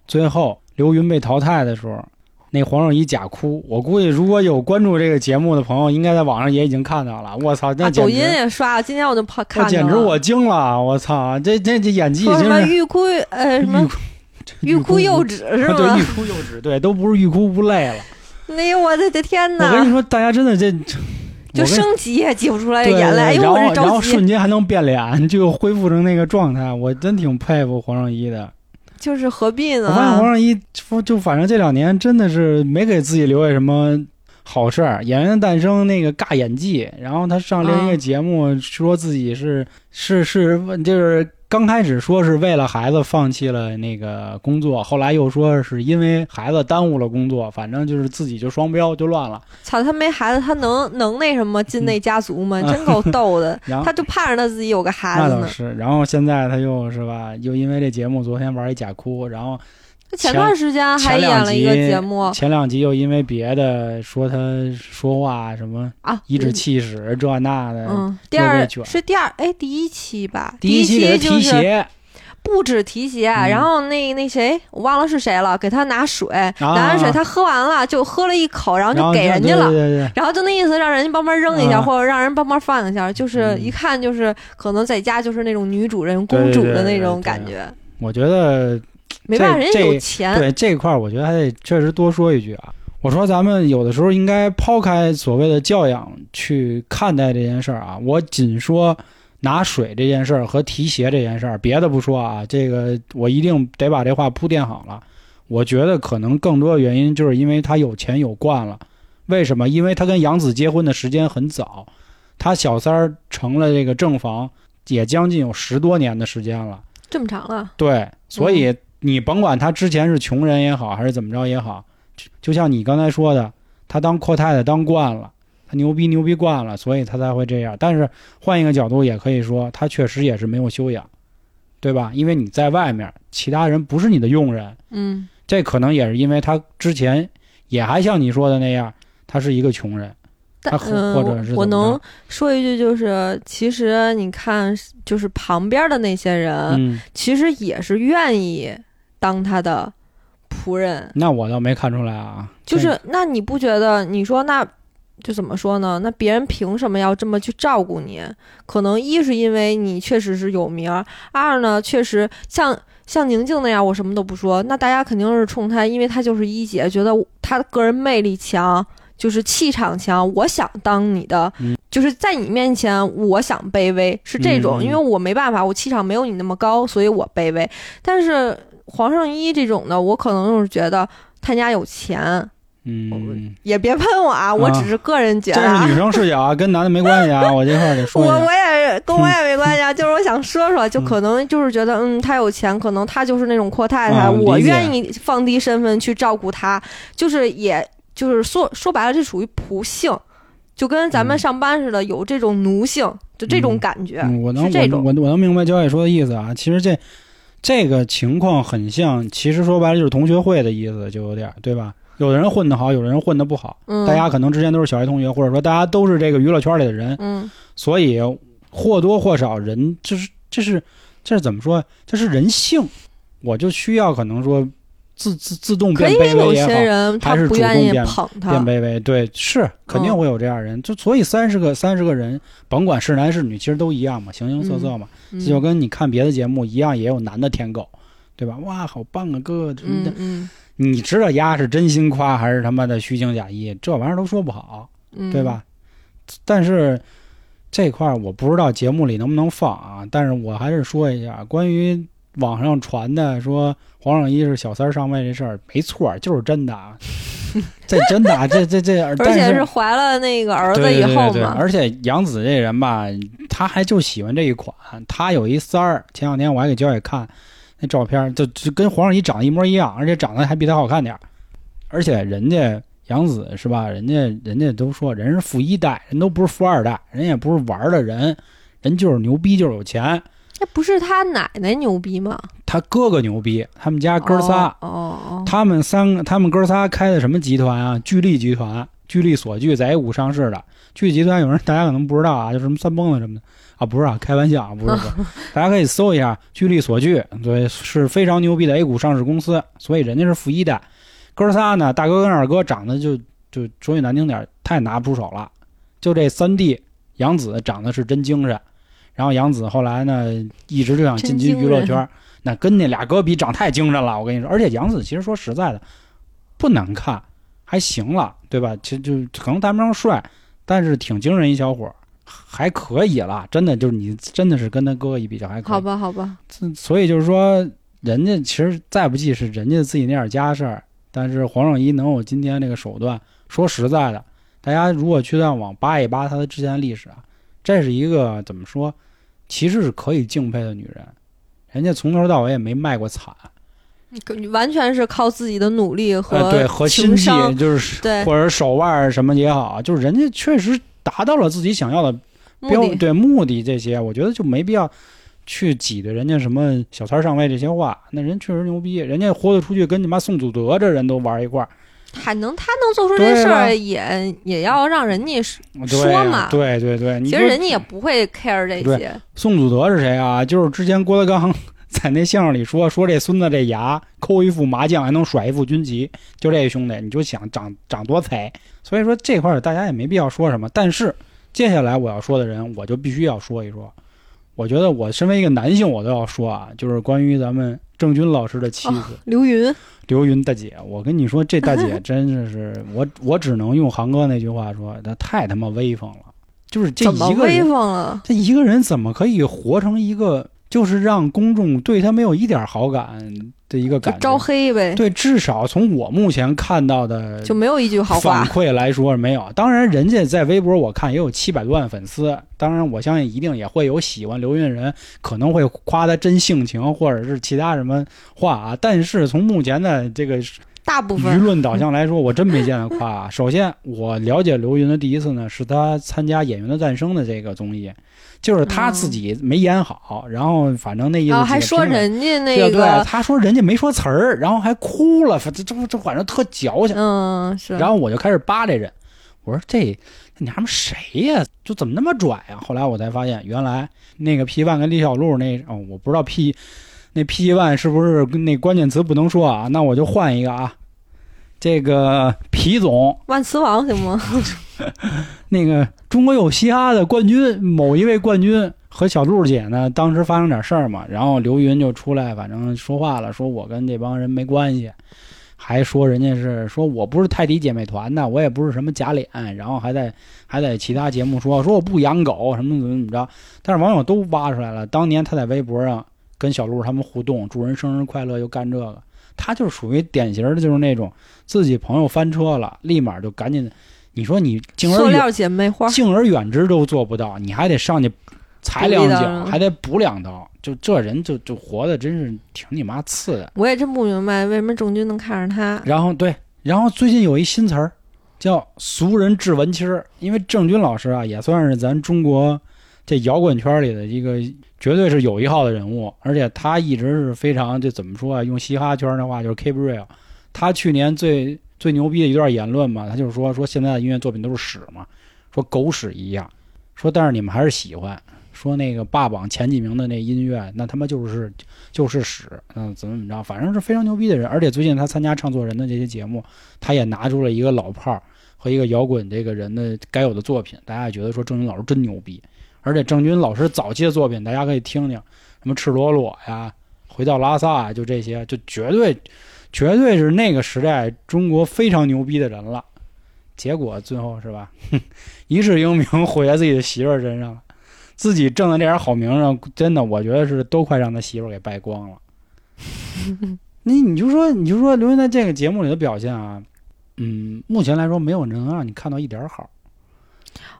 [SPEAKER 1] 最后刘云被淘汰的时候，那黄圣依假哭。我估计如果有关注这个节目的朋友，应该在网上也已经看到了。我操，那
[SPEAKER 2] 啊，抖音！也刷了，今天我就跑看。
[SPEAKER 1] 简直我惊了！我操，这这这演技
[SPEAKER 2] 什么欲哭呃什么欲哭又止 是
[SPEAKER 1] 啊对，欲？哭又止，对，都不是欲哭无泪了。
[SPEAKER 2] 哎呦我的天哪！
[SPEAKER 1] 我跟你说，大家真的这，
[SPEAKER 2] 就升级也挤不出来
[SPEAKER 1] 对
[SPEAKER 2] 眼泪，哎呦
[SPEAKER 1] 然后然
[SPEAKER 2] 我这着急
[SPEAKER 1] 后瞬。间还能变脸，就恢复成那个状态，我真挺佩服黄圣依的。
[SPEAKER 2] 就是何必呢？
[SPEAKER 1] 我发现黄圣依，就反正这两年真的是没给自己留下什么好事儿，《演员的诞生》那个尬演技，然后他上另一个
[SPEAKER 2] 啊
[SPEAKER 1] 节目说自己是、是是就是刚开始说是为了孩子放弃了那个工作，后来又说是因为孩子耽误了工作，反正就是自己就双标就乱了。
[SPEAKER 2] 操，他没孩子，他能能那什么进那家族吗？真够逗的，
[SPEAKER 1] 嗯 然后
[SPEAKER 2] 他就盼着他自己有个孩子呢。
[SPEAKER 1] 那倒是，然后现在他又是吧，又因为这节目昨天玩一假哭，然后
[SPEAKER 2] 他前段时间还演了一个节目
[SPEAKER 1] 前两集又因为别的说他说话什么
[SPEAKER 2] 啊，
[SPEAKER 1] 颐指气使这那的，
[SPEAKER 2] 嗯，第二是第二哎第一期吧，
[SPEAKER 1] 第一
[SPEAKER 2] 期
[SPEAKER 1] 期给他提
[SPEAKER 2] 就是
[SPEAKER 1] 鞋，
[SPEAKER 2] 不止提鞋，
[SPEAKER 1] 嗯
[SPEAKER 2] 然后那那谁我忘了是谁了，给他拿水，拿完水
[SPEAKER 1] 啊
[SPEAKER 2] 他喝完了就喝了一口，然后就给人家了。然后就那意思，让人家帮忙扔一下，
[SPEAKER 1] 啊
[SPEAKER 2] 或者让人帮忙放一下，就是
[SPEAKER 1] 嗯
[SPEAKER 2] 一看就是可能在家就是那种女主人、公主的那种感觉。
[SPEAKER 1] 我觉得
[SPEAKER 2] 没办法，人家有钱。
[SPEAKER 1] 对这块儿，我觉得还得确实多说一句啊。我说咱们有的时候应该抛开所谓的教养去看待这件事儿啊。我仅说拿水这件事儿和提鞋这件事儿，别的不说啊，这个我一定得把这话铺垫好了。我觉得可能更多的原因就是因为他有钱有惯了。为什么？因为他跟杨子结婚的时间很早，他小三儿成了这个正房也将近有十多年的时间了。
[SPEAKER 2] 这么长了，
[SPEAKER 1] 对，所
[SPEAKER 2] 嗯
[SPEAKER 1] 以你甭管他之前是穷人也好，还是怎么着也好，就就像你刚才说的，他当阔太太当惯了，他牛逼牛逼惯了，所以他才会这样。但是换一个角度也可以说，他确实也是没有修养，对吧？因为你在外面，其他人不是你的佣人，
[SPEAKER 2] 嗯，
[SPEAKER 1] 这可能也是因为他之前也还像你说的那样，他是一个穷人，他或
[SPEAKER 2] 但嗯，
[SPEAKER 1] 或者是
[SPEAKER 2] 我能说一句，就是其实你看，就是旁边的那些人，
[SPEAKER 1] 嗯，
[SPEAKER 2] 其实也是愿意当他的仆人。
[SPEAKER 1] 那我倒没看出来啊，
[SPEAKER 2] 就是，那你不觉得？你说那，就怎么说呢？那别人凭什么要这么去照顾你？可能一是因为你确实是有名儿，二呢，确实像像宁静那样，我什么都不说，那大家肯定是冲她，因为她就是一姐，觉得她个人魅力强，就是气场强，我想当你的，
[SPEAKER 1] 嗯
[SPEAKER 2] 就是在你面前，我想卑微，是这种，因为我没办法，我气场没有你那么高，所以我卑微。但是黄圣依这种的，我可能就是觉得他家有钱。
[SPEAKER 1] 嗯，
[SPEAKER 2] 也别喷我啊，我只是个人觉得啊。
[SPEAKER 1] 这是女生视角啊，跟男的没关系啊，我这块儿得说
[SPEAKER 2] 我。我也 跟我也没关系啊，就是我想说说，就可能就是觉得，嗯，他有钱，可能他就是那种阔太太，
[SPEAKER 1] 嗯
[SPEAKER 2] 我愿意放低身份去照顾他，就是也就是说说白了，这属于仆性，就跟咱们
[SPEAKER 1] 嗯
[SPEAKER 2] 上班似的，有这种奴性，就这种感觉，
[SPEAKER 1] 嗯，我能
[SPEAKER 2] 是这种。
[SPEAKER 1] 我我我能明白焦姐说的意思啊。其实这这个情况很像，其实说白了就是同学会的意思，就有点儿对吧？有的人混得好，有的人混得不好。
[SPEAKER 2] 嗯，
[SPEAKER 1] 大家可能之前都是小学同学，或者说大家都是这个娱乐圈里的人，
[SPEAKER 2] 嗯
[SPEAKER 1] 所以或多或少人就是这是这是怎么说？这是人性，我就需要可能说自自自动变卑微也好，
[SPEAKER 2] 人他
[SPEAKER 1] 还是
[SPEAKER 2] 不愿意
[SPEAKER 1] 主动变
[SPEAKER 2] 捧他
[SPEAKER 1] 变，卑微，对，是肯定
[SPEAKER 2] 嗯
[SPEAKER 1] 会有这样人。就所以三十个三十个人，甭管是男是女，其实都一样嘛，形形色色嘛。
[SPEAKER 2] 嗯
[SPEAKER 1] 就跟你看别的节目一样，也有男的舔狗，对吧？哇，好棒啊，哥哥什么的。
[SPEAKER 2] 嗯嗯
[SPEAKER 1] 你知道丫是真心夸还是他妈的虚情假意？这玩意儿都说不好，
[SPEAKER 2] 嗯，
[SPEAKER 1] 对吧？但是这块儿我不知道节目里能不能放啊，但是我还是说一下关于网上传的说黄圣依是小三儿上位这事儿，没错儿，就是真的啊。这真的啊，这这这，
[SPEAKER 2] 而且是怀了那个儿子以后
[SPEAKER 1] 对对对
[SPEAKER 2] 嘛，
[SPEAKER 1] 而且杨紫这人吧，他还就喜欢这一款。他有一三儿，前两天我还给焦姐看那照片，就就跟黄圣依长得一模一样，而且长得还比他好看点儿。而且人家杨紫是吧？人家人家都说人是富一代，人都不是富二代，人也不是玩儿的人，人就是牛逼，就是有钱。
[SPEAKER 2] 那不是他奶奶牛逼吗？
[SPEAKER 1] 他哥哥牛逼，他们家哥仨，
[SPEAKER 2] 哦哦哦，
[SPEAKER 1] 他们三个，他们哥仨开的什么集团啊？聚力集团，聚力所具在 A 股上市的。聚力集团有人大家可能不知道啊，就什么三蹦子什么的啊，不是啊，开玩笑啊，不是不是，大家可以搜一下聚力所具，对，是非常牛逼的 A 股上市公司，所以人家是富一代。哥仨呢，大哥跟二哥长得就就说句难听点儿，太拿不出手了。就这三弟，杨紫长得是真精神，然后杨紫后来呢，一直就想进军娱乐圈儿，那跟那俩哥比，长太精神了。我跟你说，而且杨紫其实说实在的，不难看，还行了，对吧？其实就可能谈不上帅，但是挺精神一小伙儿，还可以了。真的就是你真的是跟他哥哥一比较还可以。
[SPEAKER 2] 好吧好吧，
[SPEAKER 1] 这所以就是说，人家其实再不济是人家自己那点家事儿，但是黄圣依能有今天这个手段，说实在的，大家如果去上网扒一扒他的之前的历史啊，这是一个怎么说，其实是可以敬佩的女人。人家从头到尾也没卖过惨，你
[SPEAKER 2] 完全是靠自己的努力和
[SPEAKER 1] 呃，对，和心计，就是
[SPEAKER 2] 对
[SPEAKER 1] 或者手腕儿什么也好，就是人家确实达到了自己想要的。标对目的这些，我觉得就没必要去挤兑人家什么小三儿上位这些话。那人确实牛逼，人家豁得出去跟你妈宋祖德这人都玩一块儿，
[SPEAKER 2] 还能他能做出这事儿，也也要让人家说嘛
[SPEAKER 1] 对对对，
[SPEAKER 2] 其实人家也不会 care 这些。
[SPEAKER 1] 宋祖德是谁啊？就是之前郭德纲 在那相声里说，说这孙子这牙抠一副麻将还能甩一副军旗，就这兄弟，你就想长长多财。所以说这块儿大家也没必要说什么。但是接下来我要说的人，我就必须要说一说。我觉得我身为一个男性，我都要说啊，就是关于咱们郑钧老师的妻子、
[SPEAKER 2] 刘云，
[SPEAKER 1] 刘云大姐。我跟你说，这大姐 真的是我我只能用航哥那句话说，她太他妈威风了。就是这一个人
[SPEAKER 2] 风了？
[SPEAKER 1] 这一个人怎么可以活成一个就是让公众对他没有一点好感的一个感觉？
[SPEAKER 2] 招黑呗，
[SPEAKER 1] 对，至少从我目前看到的
[SPEAKER 2] 就没有一句好
[SPEAKER 1] 反。馈来说没有。当然，人家在微博我看也有七百多万粉丝，当然我相信一定也会有喜欢刘云的人，可能会夸他真性情或者是其他什么话啊。但是从目前的这个舆
[SPEAKER 2] 大部分舆
[SPEAKER 1] 论导向来说，我真没见他夸啊。首先，我了解刘云的第一次呢，是他参加《演员的诞生》的这个综艺，就是他自己没演好，然后反正那意思
[SPEAKER 2] 然后还说人家那
[SPEAKER 1] 对对，
[SPEAKER 2] 个，
[SPEAKER 1] 他说人家没说词儿，然后还哭了，反正这这反正特矫情。
[SPEAKER 2] 嗯，是。
[SPEAKER 1] 然后我就开始扒这人，我说这这娘们谁呀？就怎么那么拽啊？后来我才发现，原来那个 P 万跟李小璐那哦，我不知道 P 那 P one 是不是那关键词不能说啊？那我就换一个啊，这个皮总，
[SPEAKER 2] 万磁王行吗？
[SPEAKER 1] 那个中国有嘻哈的冠军，某一位冠军和小璐姐呢，当时发生点事儿嘛，然后刘云就出来，反正说话了，说我跟这帮人没关系，还说人家是说我不是泰迪姐妹团的，我也不是什么假脸，然后还在还在其他节目说说我不养狗什么怎么怎么着，但是网友都挖出来了，当年他在微博上跟小鹿他们互动，祝人生日快乐，又干这个，他就是属于典型的，就是那种自己朋友翻车了，立马就赶紧。你说你敬而远
[SPEAKER 2] 塑料姐妹花，
[SPEAKER 1] 敬而远之都做不到，你还得上去踩两脚，还得补两刀，就这人就就活的真是挺你妈次的。
[SPEAKER 2] 我也真不明白为什么郑钧能看上他。
[SPEAKER 1] 然后对，然后最近有一新词儿叫“俗人治文青儿”，因为郑钧老师啊也算是咱中国这摇滚圈里的一个绝对是有一号的人物，而且他一直是非常这怎么说啊？用嘻哈圈的话就是 keep real。他去年最最牛逼的一段言论嘛，他就是说说现在的音乐作品都是屎嘛，说狗屎一样，说但是你们还是喜欢，说那个霸榜前几名的那音乐，那他妈就是就是屎，嗯，怎么怎么着，反正是非常牛逼的人。而且最近他参加唱作人的这些节目，他也拿出了一个老炮儿和一个摇滚这个人的该有的作品，大家也觉得说郑钧老师真牛逼。而且郑钧老师早期的作品，大家可以听听，什么赤裸裸呀，回到拉萨呀，就这些，就绝对绝对是那个时代中国非常牛逼的人了。结果最后是吧，一世英名毁在自己的媳妇儿身上了，自己挣的这点好名声，真的我觉得是都快让他媳妇儿给败光了。你你就说你就说刘云在这个节目里的表现啊，嗯，目前来说没有能让你看到一点好。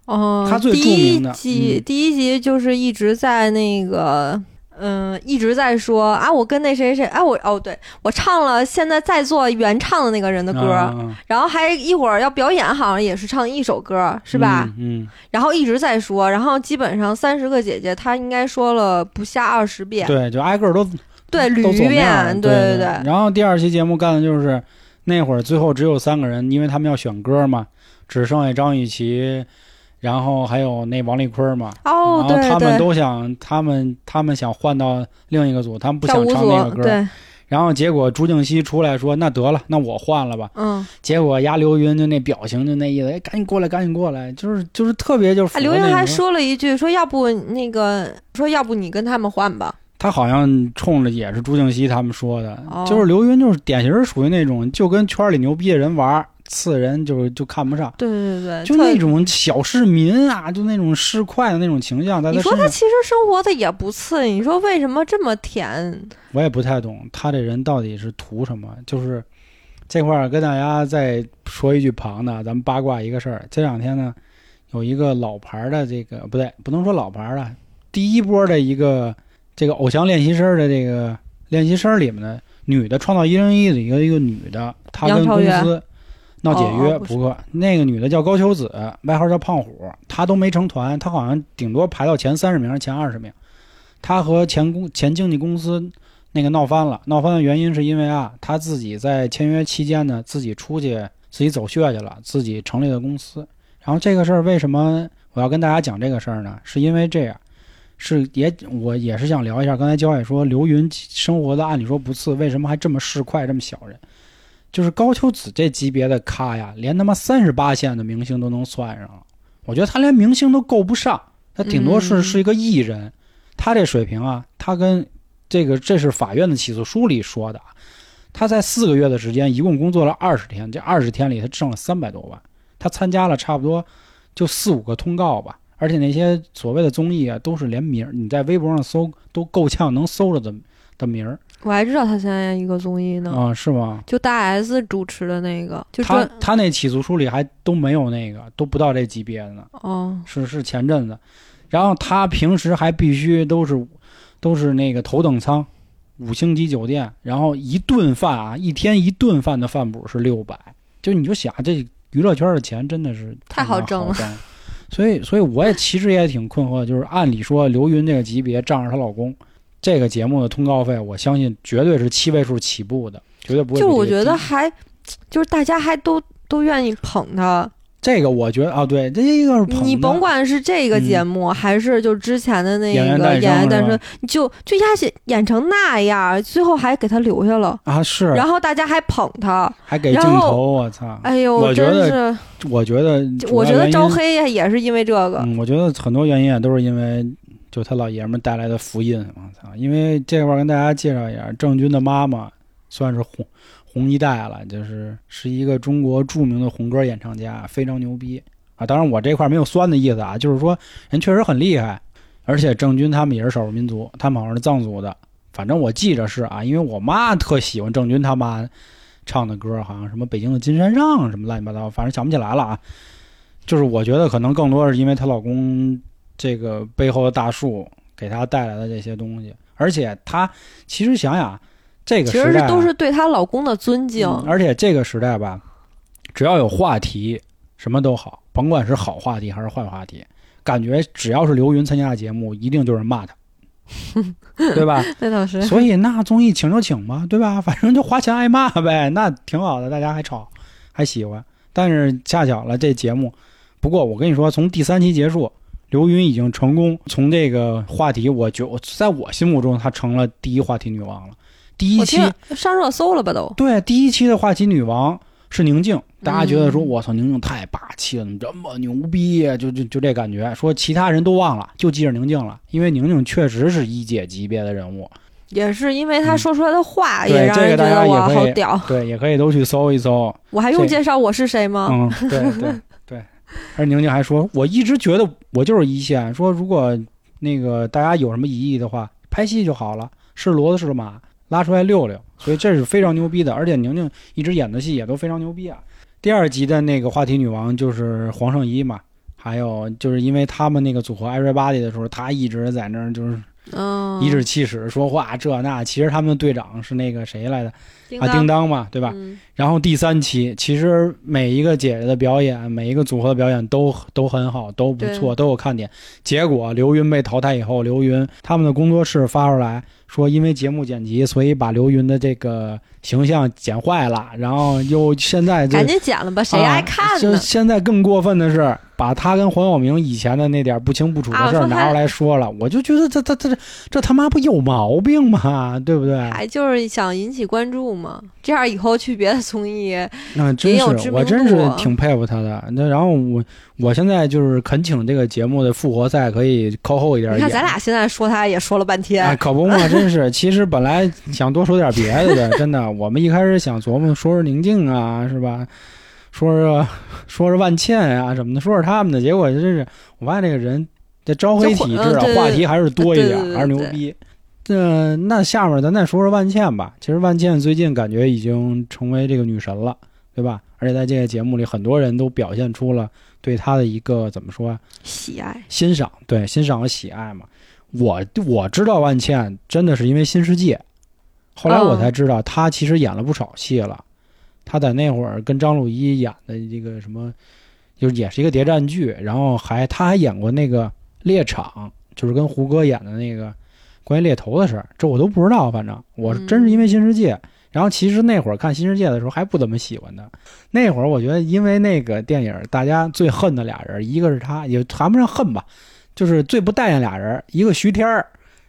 [SPEAKER 2] 哦，
[SPEAKER 1] 他最
[SPEAKER 2] 第一
[SPEAKER 1] 著名的
[SPEAKER 2] 集、
[SPEAKER 1] 嗯
[SPEAKER 2] 第一集就是一直在那个。嗯，一直在说啊，我跟那谁谁，哎，我哦，对我唱了现在在做原唱的那个人的歌，
[SPEAKER 1] 啊
[SPEAKER 2] 然后还一会儿要表演，好像也是唱一首歌，是吧？？
[SPEAKER 1] 嗯，嗯
[SPEAKER 2] 然后一直在说，然后基本上三十个姐姐，她应该说了不下二十遍，
[SPEAKER 1] 对，就挨个儿都
[SPEAKER 2] 对，
[SPEAKER 1] 都
[SPEAKER 2] 捋一遍，
[SPEAKER 1] 对
[SPEAKER 2] 对对。
[SPEAKER 1] 然后第二期节目干的就是那会儿最后只有三个人，因为他们要选歌嘛，只剩下张雨绮，然后还有那王丽坤嘛。
[SPEAKER 2] 哦，
[SPEAKER 1] 然后他们，都想，他们他们想换到另一个组，他们不想唱那个歌。
[SPEAKER 2] 对，
[SPEAKER 1] 然后结果朱静熙出来说：“那得了，那我换了吧。
[SPEAKER 2] 嗯，”
[SPEAKER 1] 结果丫刘云就那表情就那意思，哎，赶紧过来，赶紧过来，就是就是特别就是
[SPEAKER 2] 啊，刘云还说了一句，说要不那个，说要不你跟他们换吧。
[SPEAKER 1] 他好像冲着也是朱静熙他们说的，
[SPEAKER 2] 哦
[SPEAKER 1] 就是刘云就是典型属于那种就跟圈里牛逼的人玩儿，次人就是就看不上，
[SPEAKER 2] 对对对，
[SPEAKER 1] 就那种小市民啊，就那种市侩的那种形象，在
[SPEAKER 2] 你
[SPEAKER 1] 他，
[SPEAKER 2] 说他其实生活的也不次，你说为什么这么甜？
[SPEAKER 1] 我也不太懂他这人到底是图什么，就是这块儿跟大家再说一句旁的，咱们八卦一个事儿。这两天呢，有一个老牌儿的这个不对，不能说老牌儿的，第一波的一个这个偶像练习生的这个练习生里面的女的创造一零一的一个一个女的，她跟公司闹解约，
[SPEAKER 2] 哦不是
[SPEAKER 1] 过那个女的叫高秋子，外号叫胖虎，她都没成团，她好像顶多排到前三十名、前二十名。她和前公前经纪公司那个闹翻了，闹翻的原因是因为啊，她自己在签约期间呢，自己出去自己走穴去了，自己成立了公司。然后这个事儿为什么我要跟大家讲这个事儿呢？是因为这样，是也我也是想聊一下，刚才焦也说刘云生活的按理说不次，为什么还这么市侩，这么小人？就是高秋子这级别的咖呀，连他妈三十八线的明星都能算上了。我觉得他连明星都够不上，他顶多是、
[SPEAKER 2] 嗯
[SPEAKER 1] 是一个艺人。他这水平啊，他跟这个这是法院的起诉书里说的啊，他在四个月的时间，一共工作了二十天，这二十天里他挣了三百多万。他参加了差不多就四五个通告吧，而且那些所谓的综艺啊，都是连名儿你在微博上搜都够呛能搜着的的名儿
[SPEAKER 2] 我还知道他参加一个综艺呢，
[SPEAKER 1] 啊、是吗？
[SPEAKER 2] 就大 S 主持的那个，就
[SPEAKER 1] 他
[SPEAKER 2] 专
[SPEAKER 1] 他那起诉书里还都没有那个，都不到这级别的呢，
[SPEAKER 2] 哦，
[SPEAKER 1] 是是前阵子。然后他平时还必须都是都是那个头等舱，五星级酒店，然后一顿饭啊，一天一顿饭的饭补是六百，就你就想这娱乐圈的钱真的是
[SPEAKER 2] 太好
[SPEAKER 1] 好
[SPEAKER 2] 挣了
[SPEAKER 1] 了。所以，所以我也其实也挺困惑，就是按理说刘云这个级别仗着她老公，这个节目的通告费，我相信绝对是七位数起步的，绝对不会。
[SPEAKER 2] 就我觉得还就是大家还都都愿意捧他，
[SPEAKER 1] 这个我觉得啊，对，这一个是捧
[SPEAKER 2] 你甭管是这个节目、还是就之前的那个
[SPEAKER 1] 演员诞生
[SPEAKER 2] 就就压演演成那样，最后还给他留下了，
[SPEAKER 1] 啊是，
[SPEAKER 2] 然后大家还捧他，
[SPEAKER 1] 还给镜头，我操！
[SPEAKER 2] 哎呦，
[SPEAKER 1] 我觉
[SPEAKER 2] 真
[SPEAKER 1] 得
[SPEAKER 2] 是，
[SPEAKER 1] 我觉得
[SPEAKER 2] 我觉得招黑呀也是因为这个，
[SPEAKER 1] 嗯，我觉得很多原因啊都是因为就他老爷们带来的福音，我操！因为这块儿跟大家介绍一下，郑钧的妈妈算是红红一代了，就是是一个中国著名的红歌演唱家，非常牛逼啊！当然我这块儿没有酸的意思啊，就是说人确实很厉害，而且郑钧他们也是少数民族，他们好像是藏族的，反正我记着是啊，因为我妈特喜欢郑钧他妈唱的歌，好像什么北京的金山上什么乱七八糟，反正想不起来了啊。就是我觉得可能更多是因为她老公这个背后的大树给他带来的这些东西，而且他其实想想这个
[SPEAKER 2] 其实是都是对她老公的尊敬，
[SPEAKER 1] 嗯而且这个时代吧，只要有话题，什么都好，甭管是好话题还是坏话题，感觉只要是刘云参加的节目，一定就是骂他，对吧？
[SPEAKER 2] 那倒是。
[SPEAKER 1] 所以那综艺请就请吧，对吧？反正就花钱挨骂呗，那挺好的，大家还吵，还喜欢。但是恰巧了，这节目，不过我跟你说，从第三期结束，刘芸已经成功从这个话题，我觉我在我心目中，她成了第一话题女王了。第一期
[SPEAKER 2] 上热搜了吧都，
[SPEAKER 1] 对第一期的话题女王是宁静，大家觉得说，
[SPEAKER 2] 嗯
[SPEAKER 1] 我操，宁静太霸气了，这么牛逼呀？就就就这感觉，说其他人都忘了，就记着宁静了，因为宁静确实是一姐级别的人物。
[SPEAKER 2] 也是因为她说出来的话，也让人觉得哇好屌。
[SPEAKER 1] 对，也可以都去搜一搜。
[SPEAKER 2] 我还用介绍我是谁吗？
[SPEAKER 1] 嗯，对。而宁宁还说，我一直觉得我就是一线，说如果那个大家有什么疑义的话，拍戏就好了，是骡子是马，拉出来溜溜。所以这是非常牛逼的，而且宁宁一直演的戏也都非常牛逼啊。第二集的那个话题女王就是黄圣依嘛，还有就是因为他们那个组合 Everybody 的时候，她一直在那儿就是
[SPEAKER 2] 嗯，
[SPEAKER 1] 颐指气使说话这那，其实他们的队长是那个谁来的啊？叮当嘛，对吧？
[SPEAKER 2] 嗯
[SPEAKER 1] 然后第三期，其实每一个姐姐的表演，每一个组合的表演都都很好，都不错，都有看点。结果刘云被淘汰以后，刘云他们的工作室发出来说，因为节目剪辑，所以把刘云的这个形象剪坏了，然后又现在就
[SPEAKER 2] 赶紧剪了吧，谁爱看呢？
[SPEAKER 1] 现在更过分的是，把他跟黄晓明以前的那点不清不楚的事儿拿出来说了，我就觉得这这这这他妈不有毛病吗？对不对？
[SPEAKER 2] 还就是想引起关注嘛，这样以后去别的综艺，
[SPEAKER 1] 那真是，我真是挺佩服他的。那然后我我现在就是恳请这个节目的复活赛可以靠后一点演。
[SPEAKER 2] 你看咱俩现在说他也说了半天，
[SPEAKER 1] 哎，可不嘛，真是。其实本来想多说点别的的，真的。我们一开始想琢磨说说宁静啊，是吧？说是说是万茜啊什么的，说是他们的。结果真是，我发现这个人这招黑体质啊，话题还是多一点还是牛逼。那，那下面咱再说说万茜吧。其实万茜最近感觉已经成为这个女神了，对吧？而且在这个节目里，很多人都表现出了对她的一个怎么说啊，
[SPEAKER 2] 喜爱，
[SPEAKER 1] 欣赏，对欣赏和喜爱嘛。我我知道万茜真的是因为《新世界》，后来我才知道她其实演了不少戏了。她在那会儿跟张鲁一演的这个什么，就是也是一个谍战剧，然后还他还演过那个《猎场》，就是跟胡歌演的那个关于猎头的事儿，这我都不知道。反正我真是因为《新世界》然后其实那会儿看《新世界》的时候还不怎么喜欢他。那会儿我觉得，因为那个电影，大家最恨的俩人，一个是他，也谈不上恨吧，就是最不待见俩人，一个徐天儿，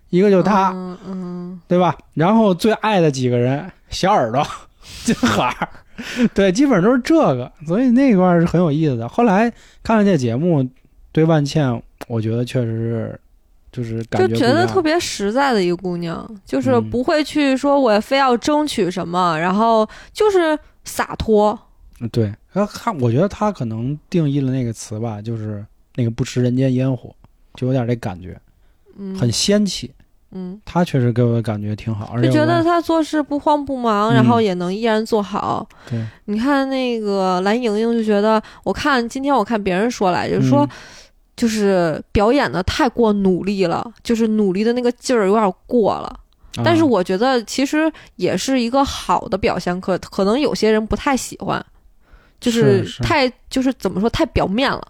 [SPEAKER 1] 一个就他，
[SPEAKER 2] 嗯嗯，
[SPEAKER 1] 对吧？然后最爱的几个人，小耳朵、金海儿，对，基本上都是这个，所以那一段是很有意思的。后来看了这节目，对万茜，我觉得确实是。就是感
[SPEAKER 2] 就
[SPEAKER 1] 觉
[SPEAKER 2] 得特别实在的一个姑娘，就是
[SPEAKER 1] 嗯
[SPEAKER 2] 不会去说我非要争取什么，然后就是洒脱。
[SPEAKER 1] 嗯对，他看，我觉得他可能定义了那个词吧，就是那个不食人间烟火，就有点这感觉，
[SPEAKER 2] 嗯，
[SPEAKER 1] 很仙气。
[SPEAKER 2] 嗯，
[SPEAKER 1] 他确实给我的感觉挺好，而且
[SPEAKER 2] 就觉得他做事不慌不忙，
[SPEAKER 1] 嗯
[SPEAKER 2] 然后也能依然做好。
[SPEAKER 1] 对，
[SPEAKER 2] 你看那个蓝莹莹，就觉得我看今天我看别人说来着，说
[SPEAKER 1] 嗯
[SPEAKER 2] 就是表演的太过努力了，就是努力的那个劲儿有点过了。但是
[SPEAKER 1] 啊
[SPEAKER 2] 我觉得其实也是一个好的表现，可可能有些人不太喜欢，就是
[SPEAKER 1] 是
[SPEAKER 2] 太就是怎么说太表面了。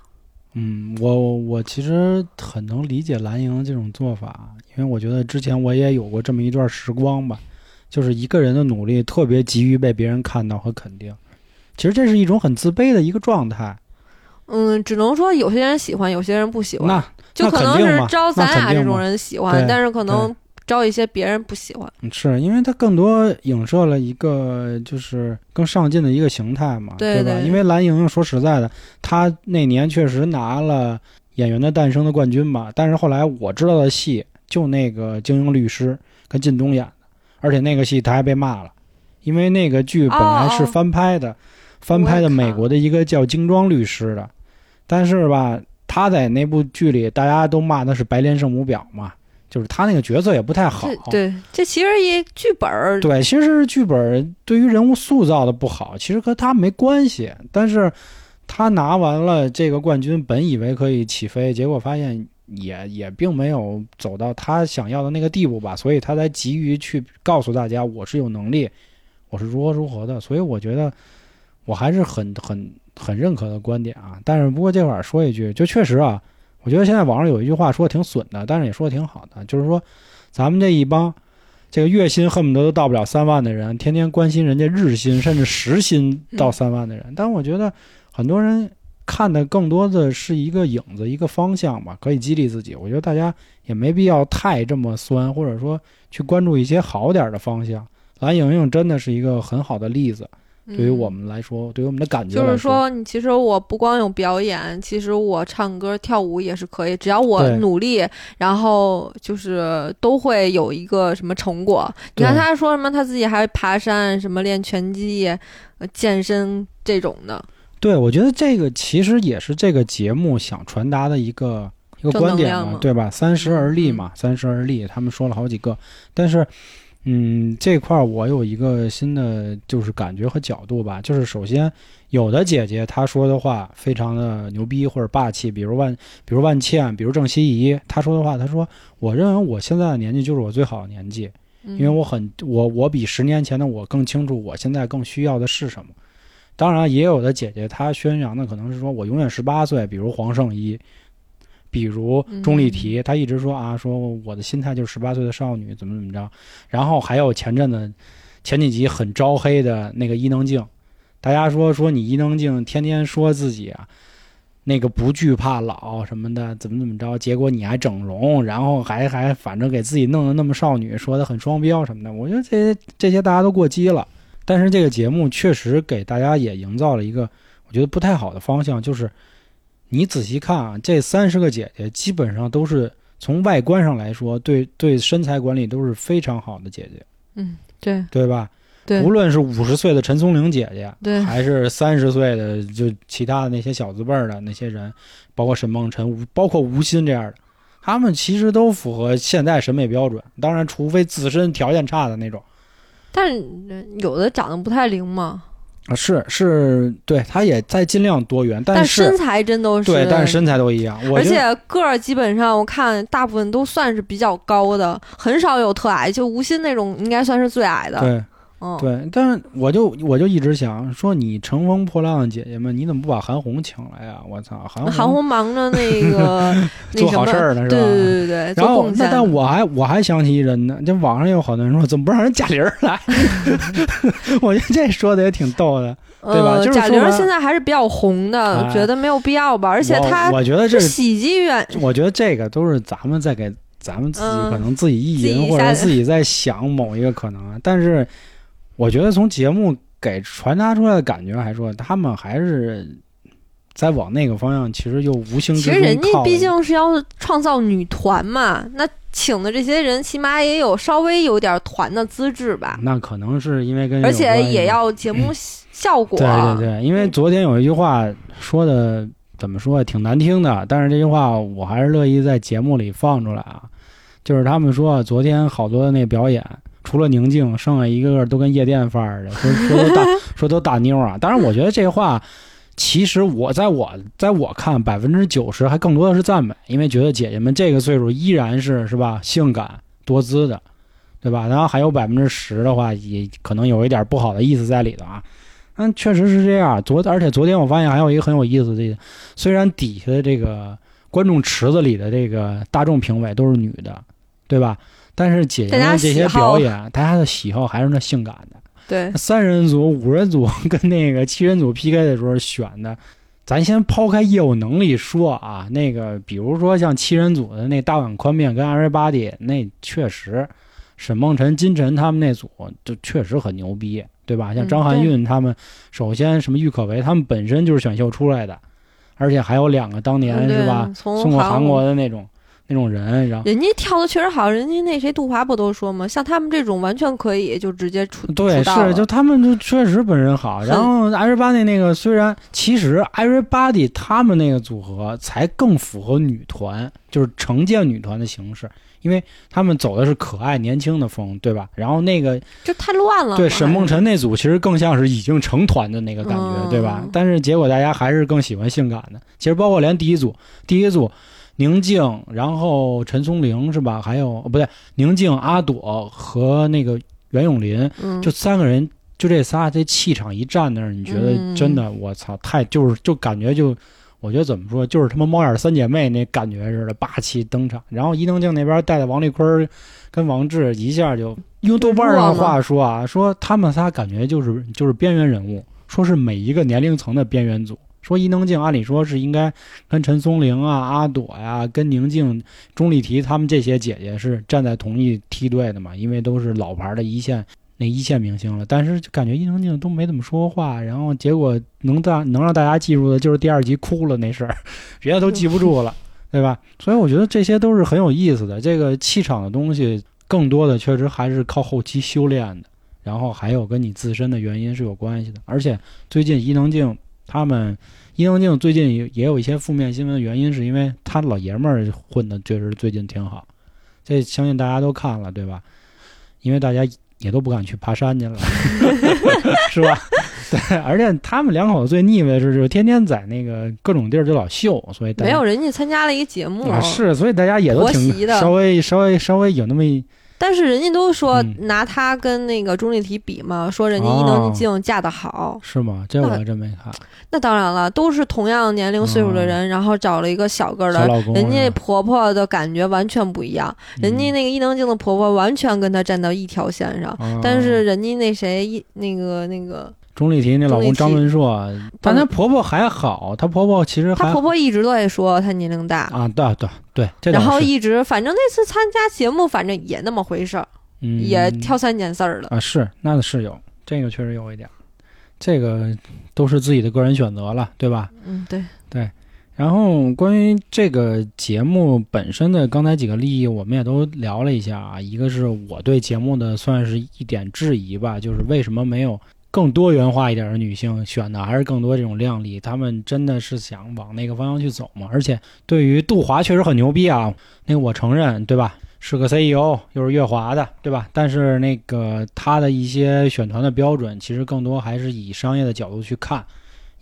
[SPEAKER 1] 嗯，我我其实很能理解蓝莹这种做法，因为我觉得之前我也有过这么一段时光吧，就是一个人的努力特别急于被别人看到和肯定，其实这是一种很自卑的一个状态。
[SPEAKER 2] 嗯，只能说有些人喜欢，有些人不喜欢，就可能是招咱俩这种人喜欢，但是可能招一些别人不喜欢。
[SPEAKER 1] 嗯是因为它更多影射了一个就是更上进的一个形态嘛，吧？
[SPEAKER 2] 对对
[SPEAKER 1] 因为蓝莹莹说实在的，她那年确实拿了《演员的诞生》的冠军嘛，但是后来我知道的戏就那个《精英律师》跟靳东演的，而且那个戏她还被骂了，因为那个剧本来是翻拍的，翻拍的美国的一个叫《精装律师》的，但是吧，他在那部剧里大家都骂他是白莲圣母婊嘛。就是他那个角色也不太好，
[SPEAKER 2] 对，这其实也剧本儿，
[SPEAKER 1] 对，其实是剧本对于人物塑造的不好，其实和他没关系。但是他拿完了这个冠军，本以为可以起飞，结果发现也也并没有走到他想要的那个地步吧，所以他才急于去告诉大家我是有能力，我是如何如何的。所以我觉得我还是很很很认可的观点啊。但是不过这会儿说一句，就确实啊，我觉得现在网上有一句话说的挺损的，但是也说的挺好的，就是说咱们这一帮。这个月薪恨不得都到不了三万的人，天天关心人家日薪甚至时薪到三万的人，但我觉得很多人看的更多的是一个影子、一个方向吧，可以激励自己。我觉得大家也没必要太这么酸，或者说去关注一些好点儿的方向。蓝莹莹真的是一个很好的例子，
[SPEAKER 2] 嗯
[SPEAKER 1] 对于我们来说，对于我们的感觉
[SPEAKER 2] 就是说，你其实我不光有表演，其实我唱歌、跳舞也是可以，只要我努力，然后就是都会有一个什么成果。你看他说什么，他自己还爬山，什么练拳击、呃健身这种的，
[SPEAKER 1] 对，我觉得这个其实也是这个节目想传达的一个一个
[SPEAKER 2] 正
[SPEAKER 1] 观点嘛，对吧？三十而立
[SPEAKER 2] 嗯
[SPEAKER 1] 嘛，三十而立，他们说了好几个，但是，嗯，这块儿我有一个新的就是感觉和角度吧，就是首先有的姐姐她说的话非常的牛逼或者霸气，比如万，比如万茜，比如郑希怡，她说的话，她说，我认为我现在的年纪就是我最好的年纪，
[SPEAKER 2] 因
[SPEAKER 1] 因为我很我我比十年前的我更清楚我现在更需要的是什么。当然，也有的姐姐她宣扬的可能是说我永远十八岁，比如黄圣依，比如钟丽缇，她一直说啊，说我的心态就是十八岁的少女，怎么怎么着。然后还有前阵子前几集很招黑的那个伊能静，大家说说你伊能静天天说自己啊。那个不惧怕老什么的，怎么怎么着？结果你还整容，然后还还反正给自己弄得那么少女，说的很双标什么的。我觉得这些这些大家都过激了。但是这个节目确实给大家也营造了一个我觉得不太好的方向，就是你仔细看啊，这三十个姐姐基本上都是从外观上来说，对对身材管理都是非常好的姐姐，
[SPEAKER 2] 嗯，对
[SPEAKER 1] 对吧？
[SPEAKER 2] 对
[SPEAKER 1] 无论是五十岁的陈松伶姐姐，
[SPEAKER 2] 对
[SPEAKER 1] 还是三十岁的就其他的那些小字辈儿的那些人，包括沈梦辰、包括吴昕这样的，他们其实都符合现在审美标准，当然，除非自身条件差的那种。
[SPEAKER 2] 但有的长得不太灵嘛，
[SPEAKER 1] 啊，是是，对，他也在尽量多元，
[SPEAKER 2] 但
[SPEAKER 1] 是
[SPEAKER 2] 身材真都是
[SPEAKER 1] 对，但是身材都一样，
[SPEAKER 2] 而且个儿基本上我看大部分都算是比较高的，很少有特矮，就吴昕那种应该算是最矮的。
[SPEAKER 1] 对
[SPEAKER 2] 嗯，
[SPEAKER 1] 对，但是我就我就一直想说，你乘风破浪的姐姐们，你怎么不把韩红请来呀？我操，韩
[SPEAKER 2] 那韩红忙着那个
[SPEAKER 1] 做，好事儿呢，是吧？
[SPEAKER 2] 对对对对对，
[SPEAKER 1] 然后，那。但我还我还想起一人呢，就网上有好多人说，怎么不让人贾玲儿来？我觉得这说的也挺逗的。对吧
[SPEAKER 2] 呃
[SPEAKER 1] 就是
[SPEAKER 2] 贾玲现在还是比较红的，
[SPEAKER 1] 哎
[SPEAKER 2] 觉得没有必要吧。而且她
[SPEAKER 1] 我觉得这
[SPEAKER 2] 喜剧演，
[SPEAKER 1] 我觉得这个都是咱们在给咱们自己
[SPEAKER 2] 嗯
[SPEAKER 1] 可能自己意淫，或者自己在想某一个可能啊。但是我觉得从节目给传达出来的感觉，还说他们还是在往那个方向，其实又无形之中
[SPEAKER 2] 其实人家毕竟是要创造女团嘛，那请的这些人起码也有稍微有点团的资质吧，
[SPEAKER 1] 那可能是因为跟
[SPEAKER 2] 而且也要节目 效果。
[SPEAKER 1] 对对对，因为昨天有一句话说的怎么说挺难听的，但是这句话我还是乐意在节目里放出来啊。就是他们说昨天好多的那表演，除了宁静，剩下一个个都跟夜店范儿的，说 说都大说都大妞啊。当然，我觉得这话其实我在我在我看百分之九十还更多的是赞美，因为觉得姐姐们这个岁数依然是是吧性感多姿的，对吧？然后还有百分之十的话，也可能有一点不好的意思在里头啊。嗯，确实是这样。昨而且昨天我发现还有一个很有意思的，虽然底下的这个观众池子里的这个大众评委都是女的，对吧？但是姐姐们这些表演，大家的喜好还是那性感的。
[SPEAKER 2] 对，
[SPEAKER 1] 三人组、五人组 跟那个七人组 PK 的时候选的，咱先抛开业务能力说啊，那个比如说像七人组的那大碗宽面跟 Everybody，那确实沈梦辰、金晨他们那组就确实很牛逼，对吧？像
[SPEAKER 2] 嗯
[SPEAKER 1] 张含韵他们，首先什么郁可唯他们本身就是选秀出来的，而且还有两个当年、是吧
[SPEAKER 2] 从
[SPEAKER 1] 送过韩
[SPEAKER 2] 韩
[SPEAKER 1] 国的那种那种人，然后。
[SPEAKER 2] 人家跳的确实好，人家那谁杜华不都说吗？像他们这种完全可以就直接出
[SPEAKER 1] 对，
[SPEAKER 2] 出
[SPEAKER 1] 是就他们就确实本人好。然后 Everybody 那个虽然其实 Everybody 他们那个组合才更符合女团，就是成建女团的形式，因为他们走的是可爱年轻的风，对吧？然后那个
[SPEAKER 2] 就太乱了。
[SPEAKER 1] 对沈梦辰那组其实更像是已经成团的那个感觉，
[SPEAKER 2] 嗯
[SPEAKER 1] 对吧？但是结果大家还是更喜欢性感的。其实包括连第一组，第一组宁静，然后陈松伶是吧？还有哦不对，宁静、阿朵和那个袁咏琳，
[SPEAKER 2] 嗯，
[SPEAKER 1] 就三个人，就这仨，这气场一站那儿，你觉得
[SPEAKER 2] 嗯
[SPEAKER 1] 真的，我操，太就是就感觉就，我觉得怎么说，就是他妈猫眼三姐妹那感觉似的，霸气登场。然后伊能静那边带的王丽坤儿跟王志，一下就用豆瓣上的话说啊，说他们仨感觉就是就是边缘人物，说是每一个年龄层的边缘组。说伊能静按理说是应该跟陈松伶啊、阿朵呀、跟宁静、钟丽缇他们这些姐姐是站在同一梯队的嘛，因为都是老牌的一线那一线明星了。但是就感觉伊能静都没怎么说话，然后结果能大能让大家记住的就是第二集哭了那事儿，别的都记不住了，对吧？所以我觉得这些都是很有意思的。这个气场的东西，更多的确实还是靠后期修炼的，然后还有跟你自身的原因是有关系的。而且最近伊能静他们。伊能静最近也也有一些负面新闻的原因，是因为他老爷们儿混的确实最近挺好，这相信大家都看了对吧？因为大家也都不敢去爬山去了，是吧？对，而且他们两口子最腻歪的是，就是天天在那个各种地儿就老秀，所以
[SPEAKER 2] 没有人家参加了一个节目，
[SPEAKER 1] 啊是，所以大家也都挺稍微稍微稍微有那么一
[SPEAKER 2] 但是人家都说
[SPEAKER 1] 嗯
[SPEAKER 2] 拿他跟那个钟丽缇比嘛，说人家伊能静嫁得好。
[SPEAKER 1] 是吗？这我
[SPEAKER 2] 那
[SPEAKER 1] 还真没看。
[SPEAKER 2] 那当然了，都是同样年龄岁数的人，然后找了一个小个儿的，人家婆婆的感觉完全不一样。人家
[SPEAKER 1] 嗯
[SPEAKER 2] 那个伊能静的婆婆完全跟她站到一条线上，
[SPEAKER 1] 啊
[SPEAKER 2] 但是人家那谁一那个那个，
[SPEAKER 1] 钟丽缇那老公张文硕，但她婆婆还好，她婆婆其实
[SPEAKER 2] 她婆婆一直都在说她年龄大，
[SPEAKER 1] 啊，对对对，这
[SPEAKER 2] 然后一直反正那次参加节目，反正也那么回事儿，
[SPEAKER 1] 嗯
[SPEAKER 2] 也挑三拣四儿的。
[SPEAKER 1] 啊，是那是有这个确实有一点儿，这个都是自己的个人选择了，对吧？
[SPEAKER 2] 嗯，对对，
[SPEAKER 1] 然后关于这个节目本身的刚才几个利益，我们也都聊了一下啊。一个是我对节目的算是一点质疑吧，就是为什么没有更多元化一点的女性选的还是更多这种靓丽，她们真的是想往那个方向去走嘛？而且对于杜华确实很牛逼啊，那个我承认，对吧？是个 CEO，又是乐华的，对吧？但是那个他的一些选团的标准，其实更多还是以商业的角度去看，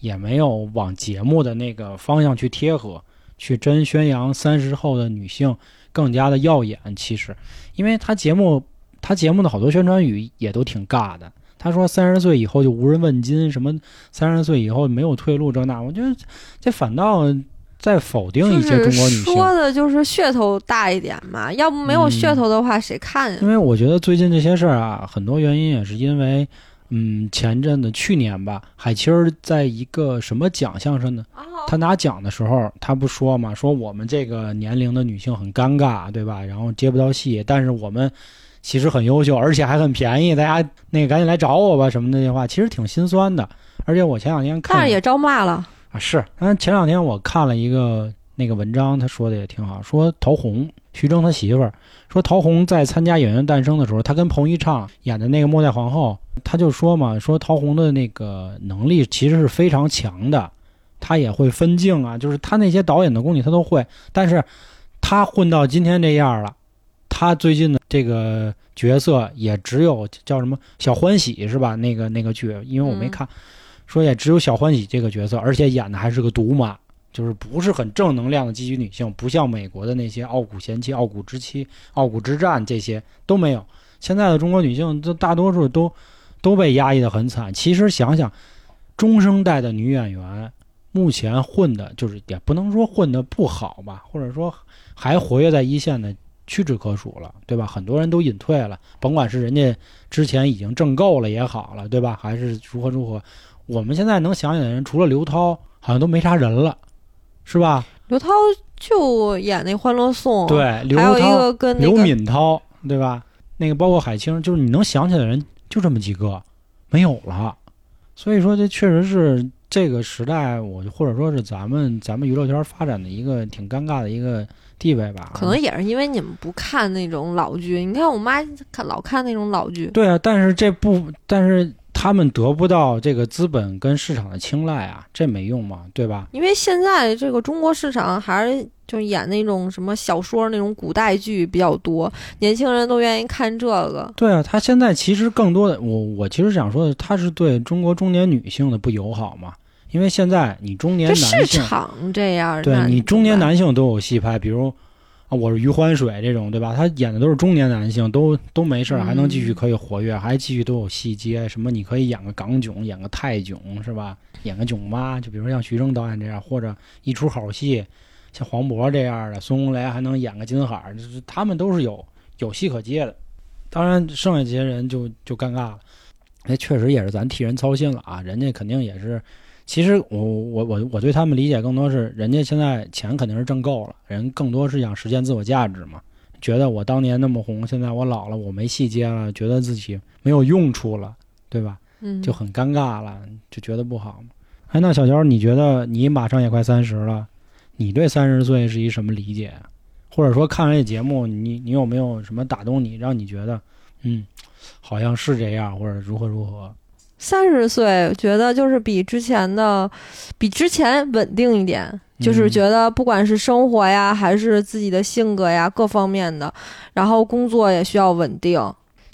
[SPEAKER 1] 也没有往节目的那个方向去贴合，去真宣扬三十后的女性更加的耀眼。其实，因为他节目他节目的好多宣传语也都挺尬的。他说三十岁以后就无人问津，什么三十岁以后没有退路这那，我觉得这反倒在否定一些中国女性。
[SPEAKER 2] 说的就是噱头大一点嘛，要不没有噱头的话，谁看呀？
[SPEAKER 1] 因为我觉得最近这些事儿啊，很多原因也是因为，嗯，前阵子去年吧，海清儿在一个什么奖项上呢？她拿奖的时候，她不说嘛，说我们这个年龄的女性很尴尬，对吧？然后接不到戏，但是我们。其实很优秀，而且还很便宜，大家那个赶紧来找我吧什么的那话，其实挺心酸的。而且我前两天看，
[SPEAKER 2] 但是也招骂了
[SPEAKER 1] 啊。是，但前两天我看了一个那个文章，他说的也挺好，说陶虹，徐峥他媳妇儿，说陶虹在参加《演员诞生》的时候，他跟彭昱畅演的那个《末代皇后》，他就说嘛，说陶虹的那个能力其实是非常强的，他也会分镜啊，就是他那些导演的功底他都会，但是他混到今天这样了。他最近的这个角色也只有叫什么小欢喜是吧？那个那个剧，因为我没看，说也只有小欢喜这个角色，而且演的还是个毒妈，就是不是很正能量的积极女性，不像美国的那些傲骨贤妻、傲骨之妻、傲骨之战这些都没有。现在的中国女性，都大多数都都被压抑的很惨。其实想想，中生代的女演员目前混的，就是也不能说混的不好吧，或者说还活跃在一线的。屈指可数了，对吧？很多人都隐退了，甭管是人家之前已经挣够了也好了，对吧？还是如何如何？我们现在能想起来的人，除了刘涛，好像都没啥人了，是吧？
[SPEAKER 2] 刘涛就演那《欢乐颂》，
[SPEAKER 1] 对，刘
[SPEAKER 2] 还有一个跟
[SPEAKER 1] 刘敏涛，对吧？那个包括海清，就是你能想起来的人就这么几个，没有了。所以说，这确实是这个时代，我或者说是咱们咱们娱乐圈发展的一个挺尴尬的一个。地位吧，
[SPEAKER 2] 可能也是因为你们不看那种老剧。你看我妈看老看那种老剧。
[SPEAKER 1] 对啊，但是这不，但是他们得不到这个资本跟市场的青睐啊，这没用嘛，对吧？
[SPEAKER 2] 因为现在这个中国市场还是就演那种什么小说那种古代剧比较多，年轻人都愿意看这个。
[SPEAKER 1] 对啊，他现在其实更多的，我我其实想说的，他是对中国中年女性的不友好嘛。因为现在你中年男性，
[SPEAKER 2] 市场这样，
[SPEAKER 1] 对
[SPEAKER 2] 你
[SPEAKER 1] 中年男性都有戏拍，比如啊，我是余欢水这种，对吧？他演的都是中年男性，都都没事儿，还能继续可以活跃，还继续都有戏接。什么你可以演个港囧，演个泰囧，是吧？演个囧妈，就比如像徐峥导演这样，或者一出好戏，像黄渤这样的，孙红雷还能演个金海，就是他们都是有有戏可接的。当然，剩下这些人就就尴尬了，那确实也是咱替人操心了啊，人家肯定也是。其实我我我我对他们理解更多是，人家现在钱肯定是挣够了，人更多是想实现自我价值嘛。觉得我当年那么红，现在我老了，我没戏接了，觉得自己没有用处了，对吧？
[SPEAKER 2] 嗯，
[SPEAKER 1] 就很尴尬了，就觉得不好嘛。哎，那小乔，你觉得你马上也快三十了，你对三十岁是一什么理解？或者说看完这节目，你你有没有什么打动你，让你觉得，嗯，好像是这样，或者如何如何？
[SPEAKER 2] 三十岁，觉得就是比之前的，比之前稳定一点，就是觉得不管是生活呀，还是自己的性格呀，各方面的，然后工作也需要稳定，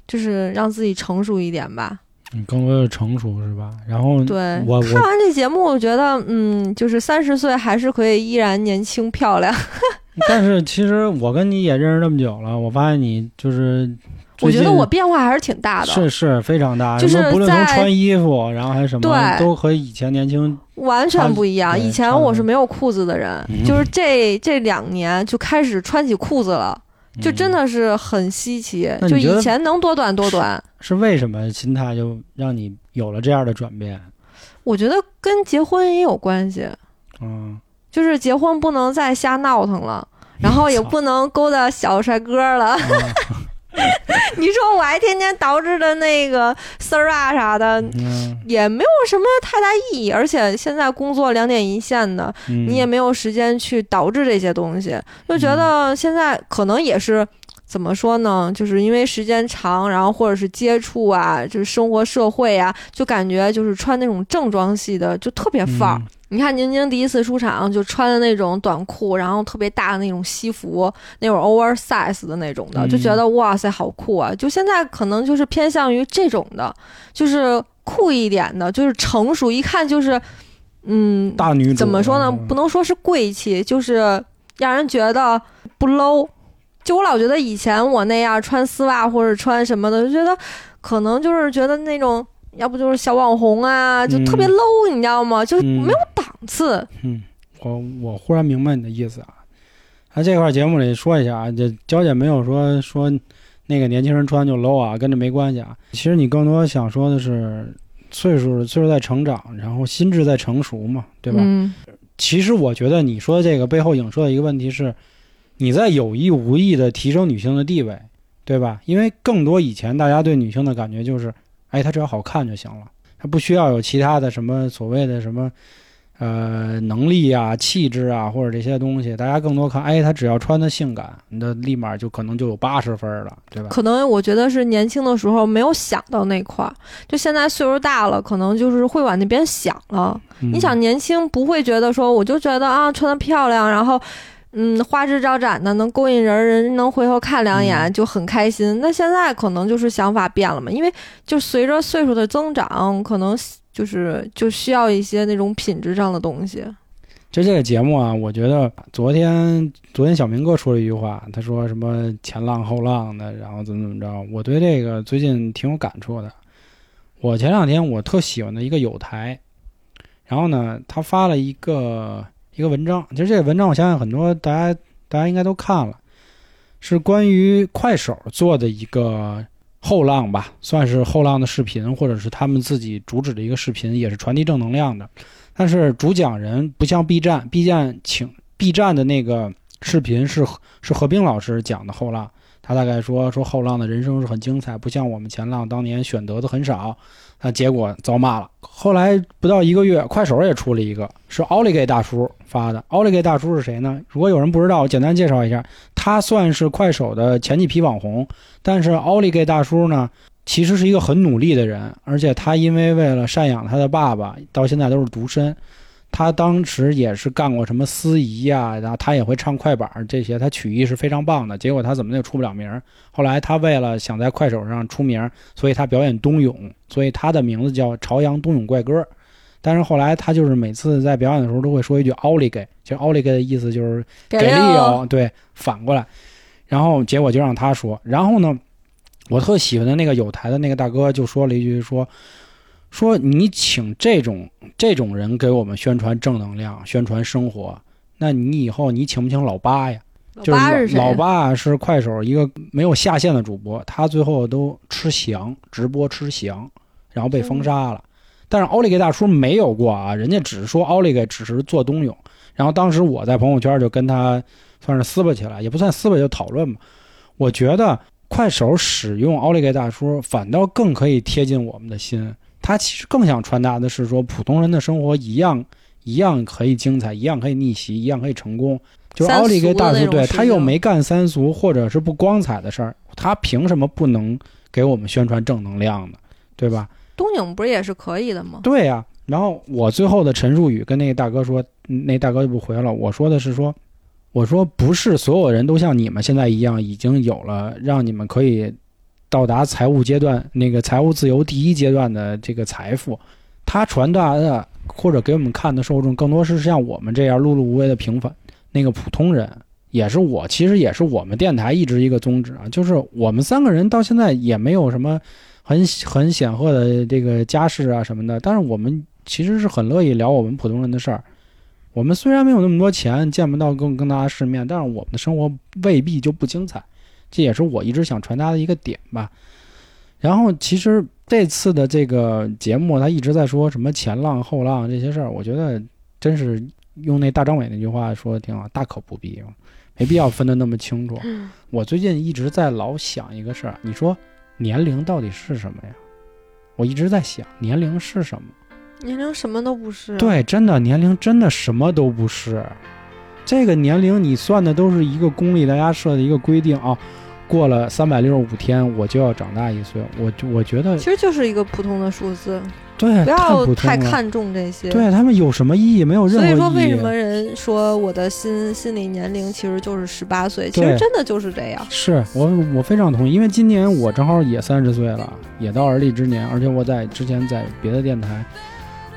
[SPEAKER 2] 就是让自己成熟一点吧。
[SPEAKER 1] 你更多的成熟是吧？然后
[SPEAKER 2] 对，
[SPEAKER 1] 我
[SPEAKER 2] 看完这节目，我觉得嗯，就是三十岁还是可以依然年轻漂亮。
[SPEAKER 1] 但是其实我跟你也认识那么久了，我发现你就是。
[SPEAKER 2] 我觉得我变化还是挺大的，
[SPEAKER 1] 是是非常大，
[SPEAKER 2] 就是
[SPEAKER 1] 不论从穿衣服，然后还是什么，都和以前年轻
[SPEAKER 2] 完全不一样。以前我是没有裤子的人，就是这这两年就开始穿起裤子了，就真的是很稀奇。就以前能多短多短，
[SPEAKER 1] 是为什么心态就让你有了这样的转变？
[SPEAKER 2] 我觉得跟结婚也有关系，
[SPEAKER 1] 嗯，
[SPEAKER 2] 就是结婚不能再瞎闹腾了，然后也不能勾搭小帅哥了。你说我还天天捯饬的那个丝儿啊啥的，也没有什么太大意义。而且现在工作两点一线的，你也没有时间去捯饬这些东西，就觉得现在可能也是怎么说呢？就是因为时间长，然后或者是接触啊，就是生活社会啊，就感觉就是穿那种正装系的就特别范儿。
[SPEAKER 1] 嗯
[SPEAKER 2] 你看宁宁第一次出场就穿的那种短裤，然后特别大的那种西服，那种 oversize 的那种的，
[SPEAKER 1] 嗯
[SPEAKER 2] 就觉得哇塞好酷啊！就现在可能就是偏向于这种的，就是酷一点的，就是成熟，一看就是，嗯，
[SPEAKER 1] 大女主
[SPEAKER 2] 怎么说呢？
[SPEAKER 1] 嗯
[SPEAKER 2] 不能说是贵气，就是让人觉得不 low。就我老觉得以前我那样穿丝袜或者穿什么的，就觉得可能就是觉得那种。要不就是小网红啊，就特别
[SPEAKER 1] 嗯
[SPEAKER 2] low，、你知道吗？就是
[SPEAKER 1] 嗯
[SPEAKER 2] 没有档次。
[SPEAKER 1] 嗯，我我忽然明白你的意思啊。那这块节目里说一下啊，这娇姐没有说说那个年轻人穿就 low 啊，跟这没关系啊。其实你更多想说的是岁数岁数在成长，然后心智在成熟嘛，对吧？
[SPEAKER 2] 嗯
[SPEAKER 1] 其实我觉得你说的这个背后影射的一个问题是，你在有意无意的提升女性的地位，对吧？因为更多以前大家对女性的感觉就是，哎，她只要好看就行了，她不需要有其他的什么所谓的什么。呃，能力啊、气质啊，或者这些东西，大家更多看，哎，她只要穿的性感，那立马就可能就有八十分了，对吧？
[SPEAKER 2] 可能我觉得是年轻的时候没有想到那块儿，就现在岁数大了，可能就是会往那边想了。
[SPEAKER 1] 嗯
[SPEAKER 2] 你想年轻不会觉得说，我就觉得啊穿的漂亮，然后嗯花枝招展的，能勾引人，人能回头看两眼
[SPEAKER 1] 嗯
[SPEAKER 2] 就很开心。那现在可能就是想法变了嘛，因为就随着岁数的增长，可能就是就需要一些那种品质上的东西。
[SPEAKER 1] 就这个节目啊，我觉得昨天昨天小明哥说了一句话，他说什么前浪后浪的，然后怎么怎么着。我对这个最近挺有感触的。我前两天我特喜欢的一个友台，然后呢，他发了一个一个文章，其实这个文章我相信很多大家大家应该都看了，是关于快手做的一个后浪吧，算是后浪的视频，或者是他们自己主旨的一个视频，也是传递正能量的。但是主讲人不像 B 站，B 站请 B 站的那个视频是是何冰老师讲的后浪，他大概说说后浪的人生是很精彩，不像我们前浪当年选择的很少，那结果遭骂了。后来不到一个月，快手也出了一个，是奥利给大叔发的。奥利给大叔是谁呢？如果有人不知道，我简单介绍一下，他算是快手的前几批网红，但是奥利给大叔呢，其实是一个很努力的人，而且他因为为了赡养他的爸爸，到现在都是独身。他当时也是干过什么司仪呀、然后他也会唱快板儿这些，他曲艺是非常棒的。结果他怎么也出不了名儿？后来他为了想在快手上出名儿，所以他表演冬泳，所以他的名字叫朝阳冬泳怪哥。但是后来他就是每次在表演的时候都会说一句奥利给，其实奥利给的意思就是给力哦，对，反过来，然后结果就让他说，然后呢，我特喜欢的那个有台的那个大哥就说了一句说，说你请这种这种人给我们宣传正能量，宣传生活，那你以后你请不请老八呀？
[SPEAKER 2] 老
[SPEAKER 1] 就是？老八是快手一个没有下线的主播，他最后都吃翔，直播吃翔，然后被封杀了。但是奥利给大叔没有过啊，人家只是说奥利给只是做冬泳。然后当时我在朋友圈就跟他算是撕巴起来，也不算撕巴，就讨论嘛。我觉得快手使用奥利给大叔，反倒更可以贴近我们的心。他其实更想传达的是说，普通人的生活一样一样可以精彩，一样可以逆袭，一样可以成功。就是奥利给大叔，对他又没干三俗或者是不光彩的事儿，他凭什么不能给我们宣传正能量呢？对吧？
[SPEAKER 2] 东影不是也是可以的吗？
[SPEAKER 1] 对呀、然后我最后的陈述语跟那个大哥说，嗯那大哥就不回了。我说的是说，我说不是所有人都像你们现在一样，已经有了让你们可以到达财务阶段那个财务自由第一阶段的这个财富。他传达的或者给我们看的受众，更多是像我们这样碌碌无为的平凡那个普通人。也是我，其实也是我们电台一直一个宗旨啊，就是我们三个人到现在也没有什么很很显赫的这个家世啊什么的，但是我们其实是很乐意聊我们普通人的事儿。我们虽然没有那么多钱，见不到更更大的世面，但是我们的生活未必就不精彩，这也是我一直想传达的一个点吧。然后其实这次的这个节目，他一直在说什么前浪后浪这些事儿，我觉得真是用那大张伟那句话说的挺好，大可不必，没必要分得那么清楚。我最近一直在老想一个事儿，你说年龄到底是什么呀？我一直在想年龄是什么。
[SPEAKER 2] 年龄什么都不是。，
[SPEAKER 1] 对，真的年龄真的什么都不是。这个年龄你算的都是一个公立大家设的一个规定啊。过了三百六十五天我就要长大一岁，我就我觉得
[SPEAKER 2] 其实就是一个普通的数字，
[SPEAKER 1] 对
[SPEAKER 2] 不要太看重这些。
[SPEAKER 1] 对他们有什么意义？没有任何意义。
[SPEAKER 2] 所以说，为什么人说我的心心理年龄其实就是十八岁？其实真的就是这样。
[SPEAKER 1] 是我我非常同意，因为今年我正好也三十岁了，也到而立之年，而且我在之前在别的电台，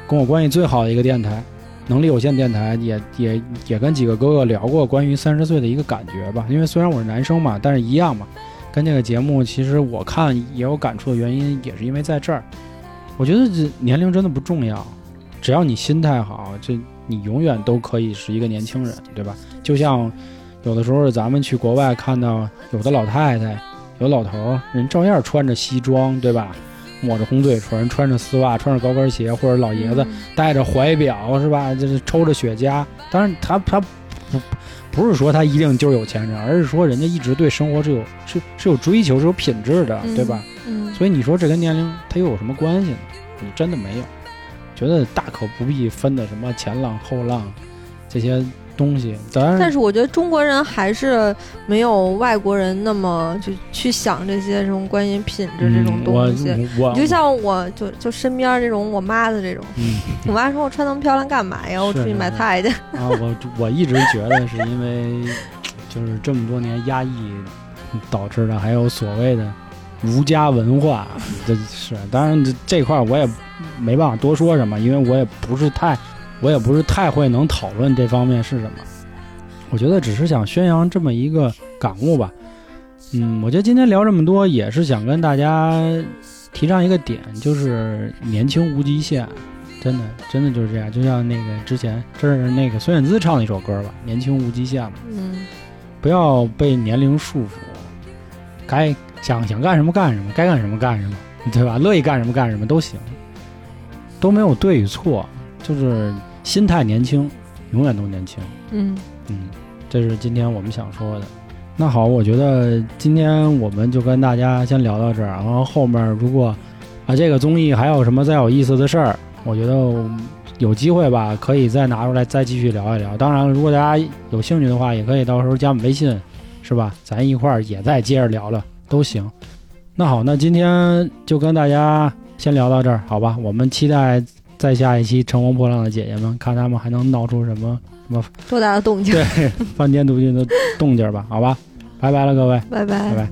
[SPEAKER 1] 跟我关系最好的一个电台，能力有限电台，也也也跟几个哥哥聊过关于三十岁的一个感觉吧。因为虽然我是男生嘛，但是一样嘛，跟这个节目其实我看也有感触的原因，也是因为在这儿，我觉得这年龄真的不重要，只要你心态好，这你永远都可以是一个年轻人，对吧？就像有的时候咱们去国外看到有的老太太、有老头，人照样穿着西装，对吧？抹着红嘴唇，穿着丝袜，穿着高跟鞋，或者老爷子
[SPEAKER 2] 嗯
[SPEAKER 1] 戴着怀表，是吧？就是抽着雪茄。当然他，他不不是说他一定就是有钱人，而是说人家一直对生活是有是是有追求，是有品质的，对吧？
[SPEAKER 2] 嗯，
[SPEAKER 1] 所以你说这跟年龄他又有什么关系呢？你真的没有，觉得大可不必分的什么前浪后浪这些东西。咱
[SPEAKER 2] 但是我觉得中国人还是没有外国人那么就去想这些什么关于品质这种东西。
[SPEAKER 1] 嗯、我我
[SPEAKER 2] 你就像我就就身边这种我妈的这种，
[SPEAKER 1] 嗯
[SPEAKER 2] 我妈说我穿那么漂亮干嘛呀？我出去买菜去。
[SPEAKER 1] 啊，我我一直觉得是因为就是这么多年压抑导致的，还有所谓的儒家文化，这是当然这这块儿我也没办法多说什么，因为我也不是太我也不是太会能讨论这方面是什么。我觉得只是想宣扬这么一个感悟吧。嗯，我觉得今天聊这么多，也是想跟大家提倡一个点，就是年轻无极限。真的，真的就是这样，就像那个之前，这是那个孙燕姿唱的一首歌吧，《年轻无极限》嘛，
[SPEAKER 2] 嗯，
[SPEAKER 1] 不要被年龄束缚，该想想干什么干什么，该干什么干什么，对吧？乐意干什么干什么都行，都没有对与错，就是心态年轻，永远都年轻。
[SPEAKER 2] 嗯，
[SPEAKER 1] 嗯，这是今天我们想说的。那好，我觉得今天我们就跟大家先聊到这儿，然后后面如果啊这个综艺还有什么再有意思的事儿，我觉得有机会吧，可以再拿出来再继续聊一聊。当然，如果大家有兴趣的话，也可以到时候加我们微信，是吧？咱一块儿也再接着聊聊都行。那好，那今天就跟大家先聊到这儿，好吧？我们期待再下一期《乘风破浪的姐姐们》，看他们还能闹出什么什么
[SPEAKER 2] 多大的动静？
[SPEAKER 1] 对 翻天覆地的动静吧？好吧，拜拜了各位。
[SPEAKER 2] 拜拜
[SPEAKER 1] 拜拜。